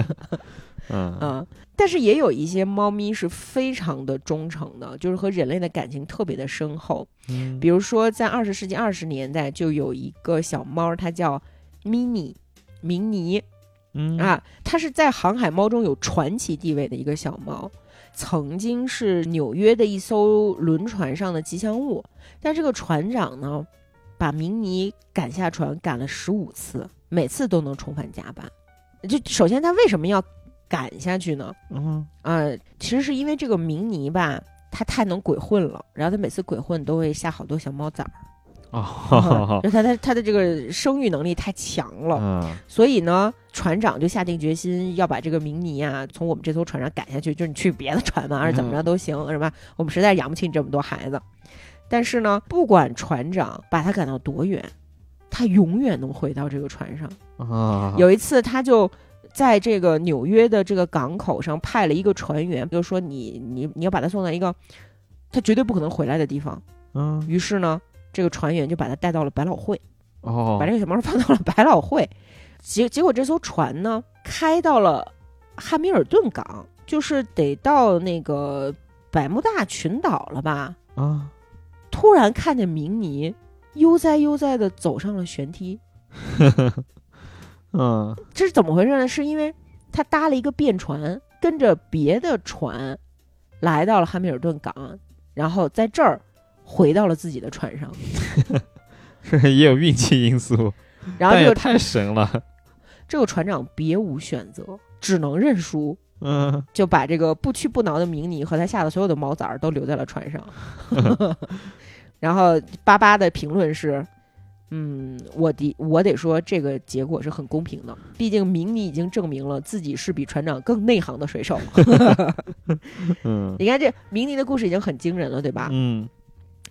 嗯啊。但是也有一些猫咪是非常的忠诚的，就是和人类的感情特别的深厚。嗯比如说，在二十世纪二十年代，就有一个小猫，它叫 Mini 明尼嗯啊，它是在航海猫中有传奇地位的一个小猫，曾经是纽约的一艘轮船上的吉祥物。但这个船长呢，把明尼赶下船赶了十五次，每次都能重返甲板。就首先，他为什么要赶下去呢？嗯啊，其实是因为这个明尼吧，他太能鬼混了，然后他每次鬼混都会下好多小猫崽儿。哦就他他他的这个生育能力太强了，嗯所以呢，船长就下定决心要把这个明尼啊从我们这艘船上赶下去，就是你去别的船嘛，还是怎么着都行，是吧？我们实在养不起你这么多孩子。但是呢，不管船长把他赶到多远，他永远能回到这个船上。啊，有一次，他就在这个纽约的这个港口上派了一个船员，就说你你你要把他送到一个他绝对不可能回来的地方。嗯于是呢，这个船员就把他带到了百老汇。哦把这个小猫放到了百老汇，结结果这艘船呢开到了汉密尔顿港，就是得到那个百慕大群岛了吧？啊突然看见明尼悠哉悠哉的走上了舷梯，嗯这是怎么回事呢？是因为他搭了一个便船，跟着别的船来到了汉密尔顿港，然后在这儿回到了自己的船上，是也有运气因素，然后这个太神了。这个船长别无选择，只能认输。嗯就把这个不屈不挠的明尼和他下的所有的猫崽儿都留在了船上。然后巴巴的评论是：“嗯，我的我得说这个结果是很公平的，毕竟明尼已经证明了自己是比船长更内行的水手。嗯 你看这明尼的故事已经很惊人了，对吧？嗯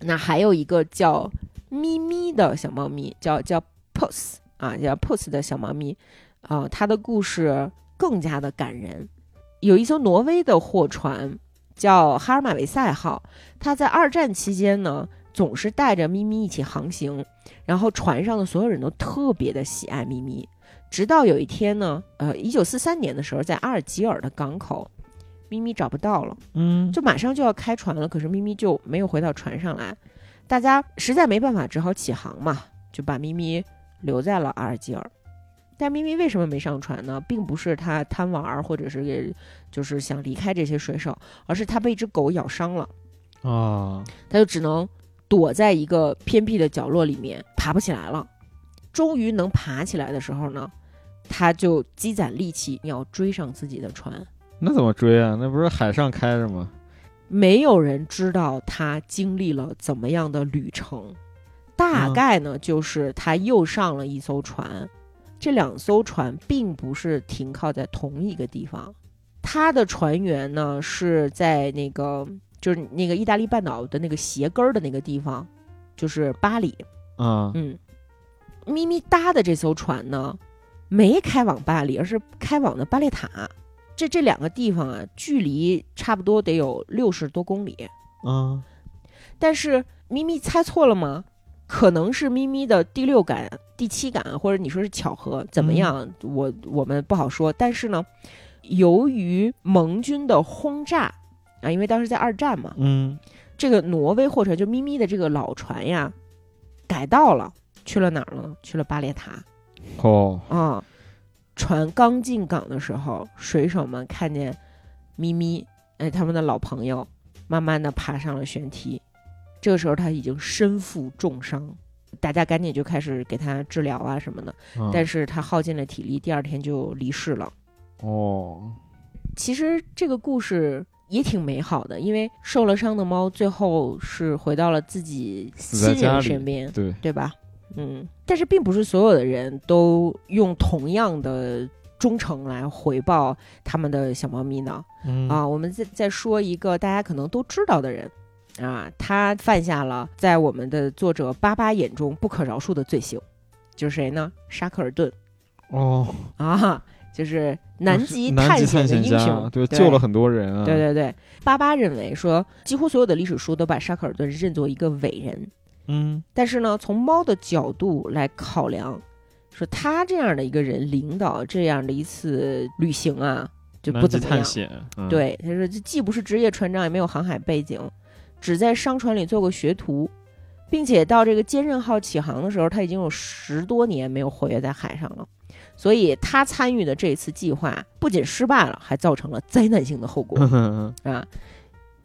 那还有一个叫咪咪的小猫咪，叫叫 Pose 啊，叫 Pose 的小猫咪啊，它的故事更加的感人。有一艘挪威的货船叫哈尔马维塞号，它在二战期间呢，总是带着咪咪一起航行，然后船上的所有人都特别的喜爱咪咪。直到有一天呢，呃，一九四三年的时候，在阿尔及尔的港口，咪咪找不到了。嗯就马上就要开船了，可是咪咪就没有回到船上来，大家实在没办法，只好起航嘛，就把咪咪留在了阿尔及尔。但咪咪为什么没上船呢？并不是他贪玩儿，或者是给就是想离开这些水手，而是他被一只狗咬伤了，啊他就只能躲在一个偏僻的角落里面，爬不起来了。终于能爬起来的时候呢，他就积攒力气要追上自己的船。那怎么追啊？那不是海上开着吗？没有人知道他经历了怎么样的旅程，大嗯概呢就是他又上了一艘船，这两艘船并不是停靠在同一个地方，他的船员呢是在那个就是那个意大利半岛的那个鞋跟儿的那个地方，就是巴黎，啊嗯，咪咪搭的这艘船呢，没开往巴黎，而是开往的巴列塔。这这两个地方啊，距离差不多得有六十多公里。啊但是咪咪猜错了吗？可能是咪咪的第六感、第七感，或者你说是巧合，怎么样？我我们不好说。但是呢，由于盟军的轰炸啊，因为当时在二战嘛，嗯这个挪威货船就咪咪的这个老船呀，改道了，去了哪儿了呢？去了巴列塔。哦啊，船刚进港的时候，水手们看见咪咪，哎，他们的老朋友，慢慢的爬上了舷梯。这个时候他已经身负重伤，大家赶紧就开始给他治疗啊什么的。啊但是他耗尽了体力，第二天就离世了。哦其实这个故事也挺美好的，因为受了伤的猫最后是回到了自己亲人身边，对对吧？嗯，但是并不是所有的人都用同样的忠诚来回报他们的小猫咪呢。嗯啊，我们再再说一个大家可能都知道的人啊，他犯下了在我们的作者巴巴眼中不可饶恕的罪行，就是谁呢？沙克尔顿哦，啊，就是南极探险的英雄，对，救了很多人啊。对对对，巴巴认为说，几乎所有的历史书都把沙克尔顿认作一个伟人，嗯但是呢，从猫的角度来考量，说他这样的一个人领导这样的一次旅行啊，就不怎么样。探险，嗯，对，他说这既不是职业船长，也没有航海背景，只在商船里做过学徒，并且到这个坚韧号起航的时候，他已经有十多年没有活跃在海上了。所以他参与的这次计划不仅失败了，还造成了灾难性的后果嗯啊！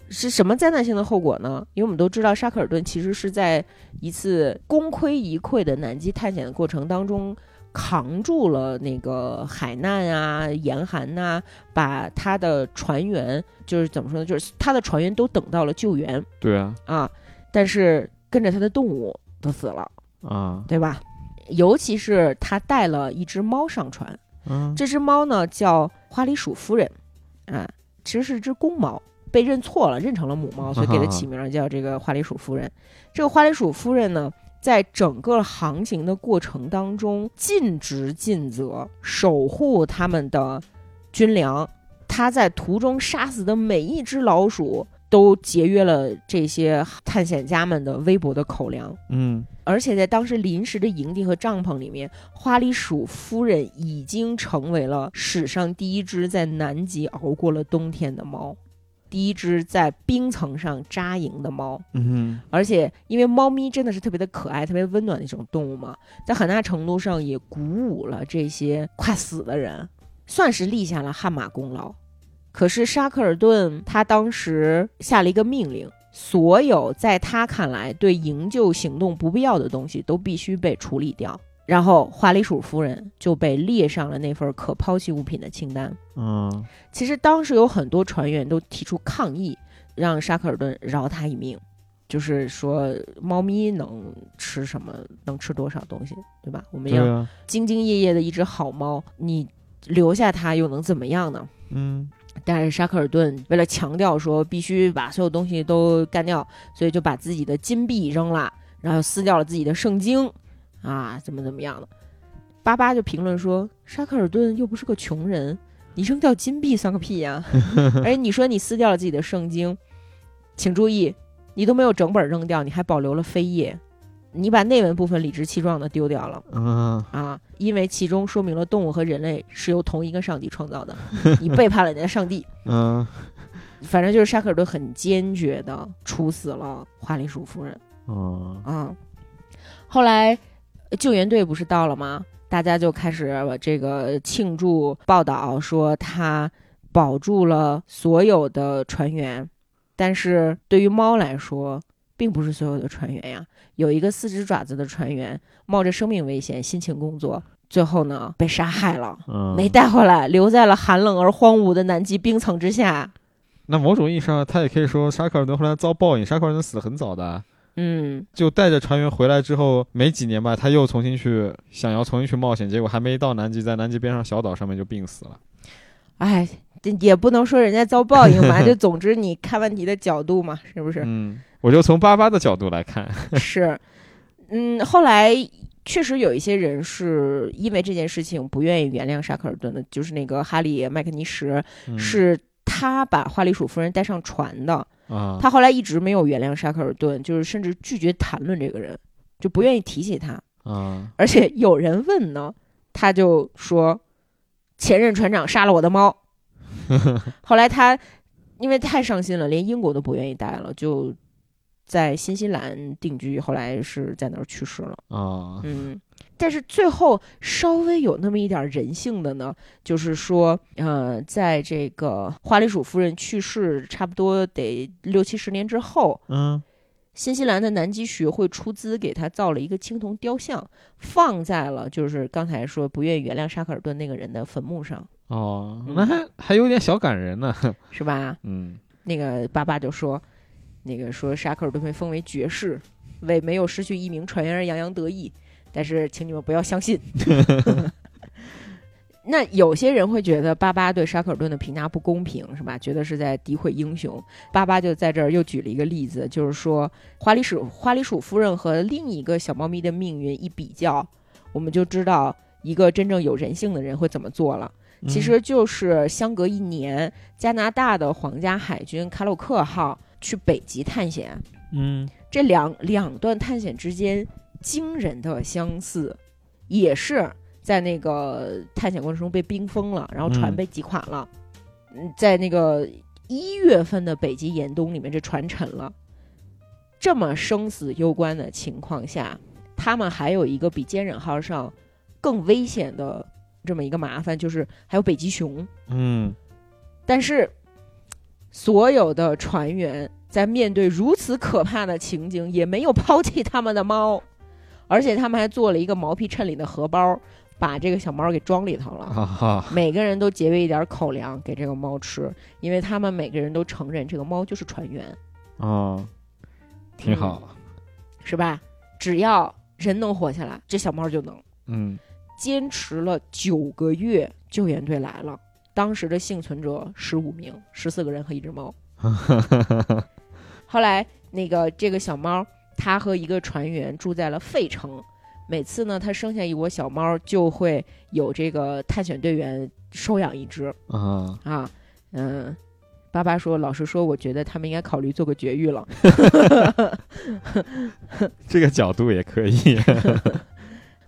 是什么灾难性的后果呢？因为我们都知道，沙克尔顿其实是在一次功亏一篑的南极探险的过程当中，扛住了那个海难啊、严寒呐、把他的船员就是怎么说呢？就是他的船员都等到了救援对啊，啊，但是跟着他的动物都死了，啊，对吧？尤其是他带了一只猫上船，嗯，这只猫呢叫花栗鼠夫人，啊，其实是只公猫，被认错了，认成了母猫，所以给它起名叫这个花栗鼠夫人。这个花栗鼠夫人呢，在整个航行的过程当中，尽职尽责，守护他们的军粮。他在途中杀死的每一只老鼠，都节约了这些探险家们的微薄的口粮。嗯而且在当时临时的营地和帐篷里面，花栗鼠夫人已经成为了史上第一只在南极熬过了冬天的猫，第一只在冰层上扎营的猫。嗯而且，因为猫咪真的是特别的可爱、特别温暖的一种动物嘛，在很大程度上也鼓舞了这些快死的人，算是立下了汗马功劳。可是沙克尔顿他当时下了一个命令，所有在他看来对营救行动不必要的东西都必须被处理掉。然后花栗鼠夫人就被列上了那份可抛弃物品的清单。嗯其实当时有很多船员都提出抗议，让沙克尔顿饶他一命，就是说猫咪能吃什么，能吃多少东西，对吧？我们要兢兢业业的一只好猫，你留下它又能怎么样呢？嗯但是沙克尔顿为了强调说必须把所有东西都干掉，所以就把自己的金币扔了，然后撕掉了自己的圣经，啊，怎么怎么样的。巴巴就评论说，沙克尔顿又不是个穷人，你扔掉金币算个屁呀、而且你说你撕掉了自己的圣经，请注意，你都没有整本扔掉，你还保留了扉页，你把内文部分理直气壮的丢掉了。嗯啊，因为其中说明了动物和人类是由同一个上帝创造的，你背叛了人家上帝。嗯反正就是沙克尔顿很坚决的处死了花栗鼠夫人嗯啊。后来呃救援队不是到了吗？大家就开始这个庆祝报道，说他保住了所有的船员。但是对于猫来说，并不是所有的船员呀。有一个四只爪子的船员冒着生命危险辛勤工作，最后呢被杀害了，嗯，没带回来，留在了寒冷而荒芜的南极冰层之下。那某种意义上，他也可以说沙克尔顿后来遭报应。沙克尔顿死得很早的，嗯，就带着船员回来之后没几年吧，他又重新去想要重新去冒险，结果还没到南极，在南极边上小岛上面就病死了。哎，这也不能说人家遭报应吧，就总之你看问题的角度嘛，是不是？嗯，我就从巴巴的角度来看，是，嗯，后来确实有一些人是因为这件事情不愿意原谅沙克尔顿的，就是那个哈利麦克尼什，嗯是他把花栗鼠夫人带上船的。啊，他后来一直没有原谅沙克尔顿，就是甚至拒绝谈论这个人，就不愿意提起他。啊，而且有人问呢，他就说前任船长杀了我的猫。后来他因为太伤心了，连英国都不愿意待了，就在新西兰定居。后来是在那儿去世了。啊，嗯，但是最后稍微有那么一点人性的呢，就是说，呃，在这个花栗鼠夫人去世差不多得六七十年之后，嗯新西兰的南极学会出资给他造了一个青铜雕像，放在了就是刚才说不愿意原谅沙克尔顿那个人的坟墓上，哦，嗯那还还有点小感人呢。是吧？嗯那个爸爸就说，那个说沙克尔顿被封为爵士，为没有失去一名船员而洋洋得意。但是请你们不要相信。那有些人会觉得巴巴对沙克尔顿的评价不公平，是吧？觉得是在诋毁英雄。巴巴就在这儿又举了一个例子，就是说花栗鼠花栗鼠夫人和另一个小猫咪的命运一比较，我们就知道一个真正有人性的人会怎么做了。其实就是相隔一年，加拿大的皇家海军卡鲁克号去北极探险，嗯这两两段探险之间惊人的相似，也是在那个探险过程中被冰封了，然后船嗯被击垮了。嗯，在那个一月份的北极严冬里面，这船沉了。这么生死攸关的情况下，他们还有一个比坚忍号上更危险的这么一个麻烦，就是还有北极熊。嗯但是，所有的船员在面对如此可怕的情景，也没有抛弃他们的猫，而且他们还做了一个毛皮衬里的荷包，把这个小猫给装里头了。每个人都节约一点口粮给这个猫吃，因为他们每个人都承认这个猫就是船员，啊，挺好，是吧？只要人能活下来，这小猫就能。嗯坚持了九个月，救援队来了。当时的幸存者十五名，十四个人和一只猫。后来，那个这个小猫，它和一个船员住在了费城。每次呢，它生下一窝小猫，就会有这个探险队员收养一只啊，啊。嗯，爸爸说，老实说，我觉得他们应该考虑做个绝育了。这个角度也可以，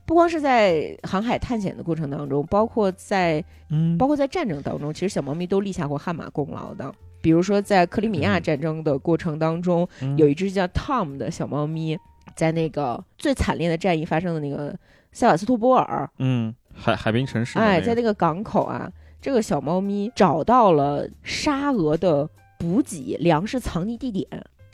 不光是在航海探险的过程当中，包括在嗯。包括在战争当中，其实小猫咪都立下过汗马功劳的。比如说，在克里米亚嗯。战争的过程当中，有一只叫 Tom 的小猫咪，在那个最惨烈的战役发生的那个塞瓦斯托波尔，嗯海海滨城市的哎，那个。在那个港口啊，这个小猫咪找到了沙俄的补给粮食藏匿地点。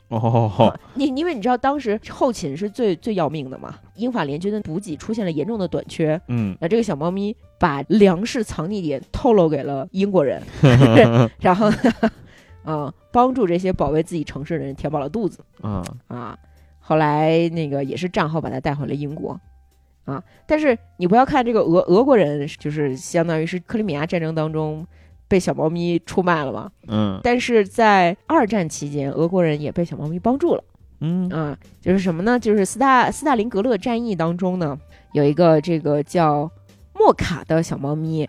哦，你因为你知道当时后勤是最最要命的嘛，英法联军的补给出现了严重的短缺，嗯那这个小猫咪把粮食藏匿点透露给了英国人，然后呢，嗯，帮助这些保卫自己城市的人填饱了肚子啊啊。后来那个也是战后把它带回了英国啊。但是你不要看这个俄俄国人，就是相当于是克里米亚战争当中被小猫咪出卖了嘛。嗯但是在二战期间，俄国人也被小猫咪帮助了。嗯啊，就是什么呢？就是斯大斯大林格勒战役当中呢，有一个这个叫莫卡的小猫咪，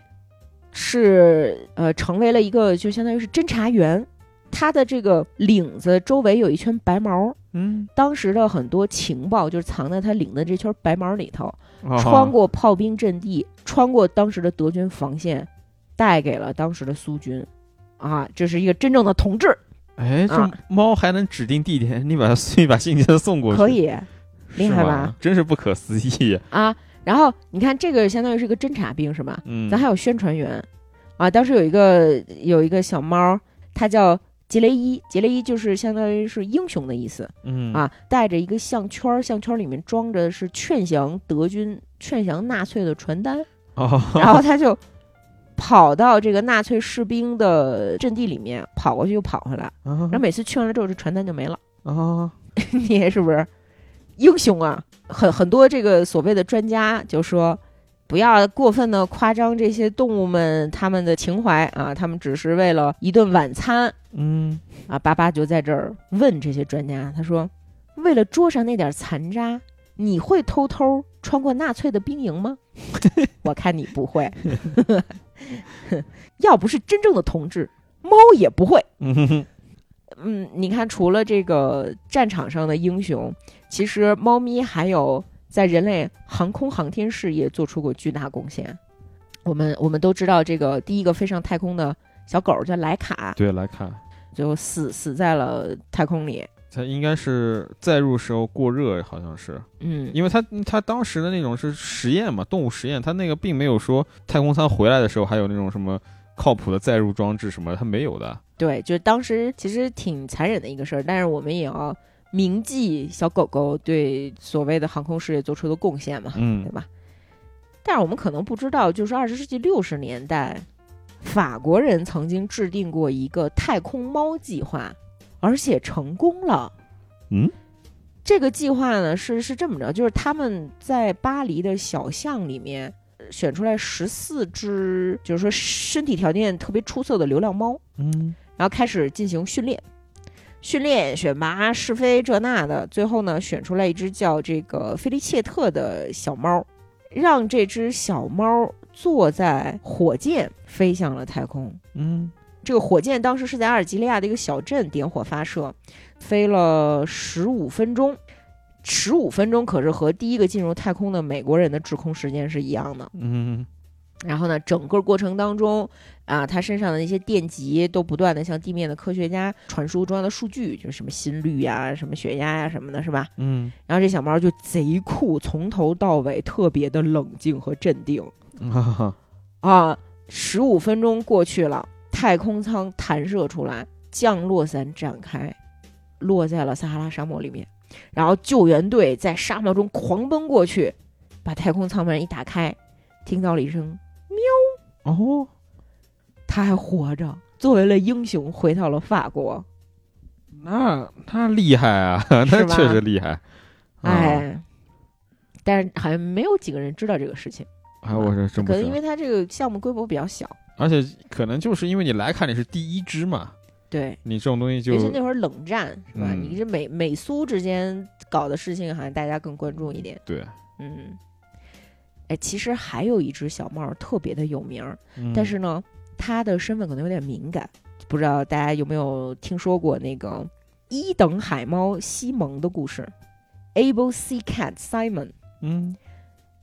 是呃成为了一个就相当于是侦查员，它的这个领子周围有一圈白毛，嗯，当时的很多情报就是藏在它领的这圈白毛里头，哦穿过炮兵阵地，穿过当时的德军防线，带给了当时的苏军。啊，这是一个真正的同志，哎，这啊猫还能指定地点，你把它你把信件送过去，可以厉是害吧？真是不可思议。啊。然后你看，这个相当于是一个侦察兵是吧？嗯，咱还有宣传员啊。当时有一个有一个小猫，它叫杰雷伊，杰雷伊就是相当于是英雄的意思嗯啊，带着一个项圈，项圈里面装着是劝降德军、劝降纳粹的传单，哦，然后他就跑到这个纳粹士兵的阵地里面，跑过去又跑回来，然然后每次去完了之后，这传单就没了。啊，你是不是英雄啊？很很多这个所谓的专家就说，不要过分的夸张这些动物们他们的情怀啊，他们只是为了一顿晚餐嗯啊。巴巴就在这儿问这些专家，他说，为了桌上那点残渣，你会偷偷穿过纳粹的兵营吗？我看你不会。要不是真正的同志，猫也不会。嗯你看，除了这个战场上的英雄，其实猫咪还有在人类航空航天事业做出过巨大贡献。我们我们都知道，这个第一个飞上太空的小狗叫莱卡，对，莱卡，就死死在了太空里。它应该是载入时候过热，好像是，嗯，因为它它当时的那种是实验嘛，动物实验，它那个并没有说太空舱回来的时候还有那种什么靠谱的载入装置什么，它没有的。对，就是当时其实挺残忍的一个事儿，但是我们也要铭记小狗狗对所谓的航空事业做出的贡献嘛。嗯对嗯吧？但是我们可能不知道，就是二十世纪六十年代，法国人曾经制定过一个太空猫计划，而且成功了。嗯，这个计划呢是是这么着，就是他们在巴黎的小巷里面呃选出来十四只，就是说身体条件特别出色的流浪猫，嗯。然后开始进行训练，训练、选拔、是非这那的，最后呢选出来一只叫这个菲利切特的小猫，让这只小猫坐在火箭飞向了太空。嗯这个火箭当时是在阿尔及利亚的一个小镇点火发射，飞了十五分钟。十五分钟可是和第一个进入太空的美国人的滞空时间是一样的。嗯然后呢，整个过程当中啊，他身上的那些电极都不断的向地面的科学家传输重要的数据，就是什么心率呀、什么血压呀、什么的，是吧？嗯然后这小猫就贼酷，从头到尾特别的冷静和镇定嗯，哈哈，啊。十五分钟过去了，太空舱弹射出来，降落伞展开，落在了撒哈拉沙漠里面。然后救援队在沙漠中狂奔过去，把太空舱门一打开，听到了一声喵哦，他还活着，作为了英雄回到了法国。那他厉害啊，那确实厉害。啊，哎，但是好像没有几个人知道这个事情，哎，我是真不可能因为他这个项目规模比较小。而且可能就是因为你来看你是第一支嘛，对，你这种东西就尤其那会儿冷战是吧？嗯你这美美苏之间搞的事情，好像大家更关注一点。对，嗯，哎，其实还有一只小猫特别的有名儿，嗯但是呢，它的身份可能有点敏感，不知道大家有没有听说过那个一等海猫西蒙的故事？Able Sea Cat Simon。嗯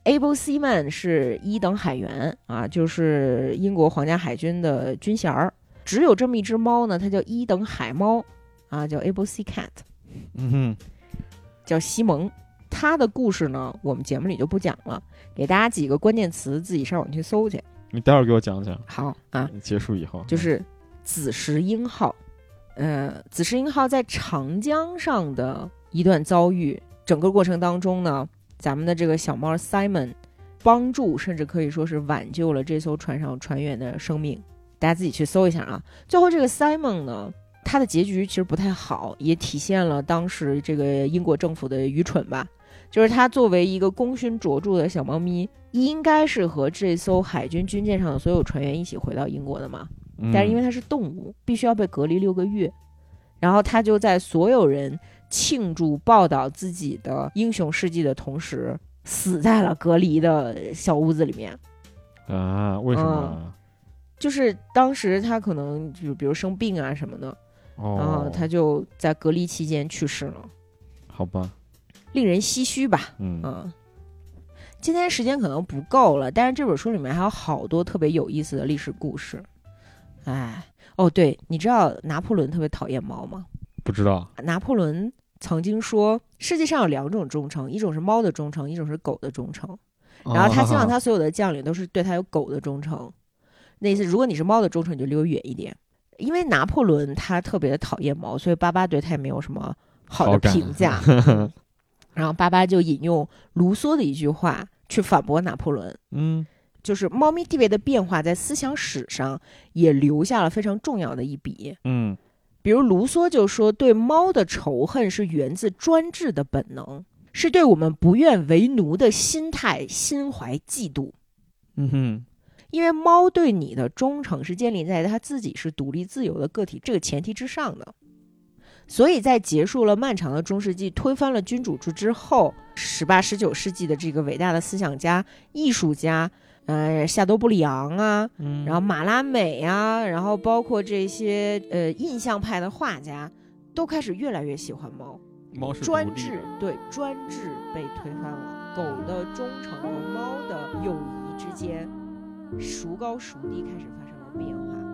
Able Seaman 是一等海员啊，就是英国皇家海军的军衔儿。只有这么一只猫呢，它叫一等海猫啊，叫 Able Sea Cat，嗯哼，叫西蒙。它的故事呢，我们节目里就不讲了，给大家几个关键词，自己上网去搜去。你待会儿给我讲讲，好啊，结束以后就是紫石英号。呃，紫石英号在长江上的一段遭遇，整个过程当中呢，咱们的这个小猫 Simon 帮助，甚至可以说是挽救了这艘船上船员的生命。大家自己去搜一下啊。最后这个 Simon 呢，他的结局其实不太好，也体现了当时这个英国政府的愚蠢吧。就是它作为一个功勋卓著的小猫咪，应该是和这艘海军军舰上的所有船员一起回到英国的嘛。嗯但是因为它是动物，必须要被隔离六个月，然后它就在所有人庆祝报道自己的英雄事迹的同时，死在了隔离的小屋子里面。啊，为什么？就是当时他可能就比如生病啊什么的，然后哦，他就在隔离期间去世了，好吧，令人唏嘘吧。嗯嗯，今天时间可能不够了，但是这本书里面还有好多特别有意思的历史故事。哎，哦，对，你知道拿破仑特别讨厌猫吗？不知道，拿破仑曾经说，世界上有两种忠诚，一种是猫的忠诚，一种是狗的忠诚。然后他希望哦他所有的将领都是对他有狗的忠诚。那意思，如果你是猫的忠诚，你就离我远一点。因为拿破仑他特别的讨厌猫，所以巴巴对他也没有什么好的评价。嗯 然后巴巴就引用卢梭的一句话去反驳拿破仑，嗯就是猫咪地位的变化在思想史上也留下了非常重要的一笔。嗯比如卢梭就说，对猫的仇恨是源自专制的本能，是对我们不愿为奴的心态心怀嫉妒。嗯哼，因为猫对你的忠诚是建立在它自己是独立自由的个体这个前提之上的。所以在结束了漫长的中世纪，推翻了君主制之后，十八、十九世纪的这个伟大的思想家、艺术家，呃，夏多布里昂啊，嗯然后马拉美啊，然后包括这些呃印象派的画家，都开始越来越喜欢猫。猫是专制对专制被推翻了，狗的忠诚和猫的友谊之间，孰高孰低开始发生了变化。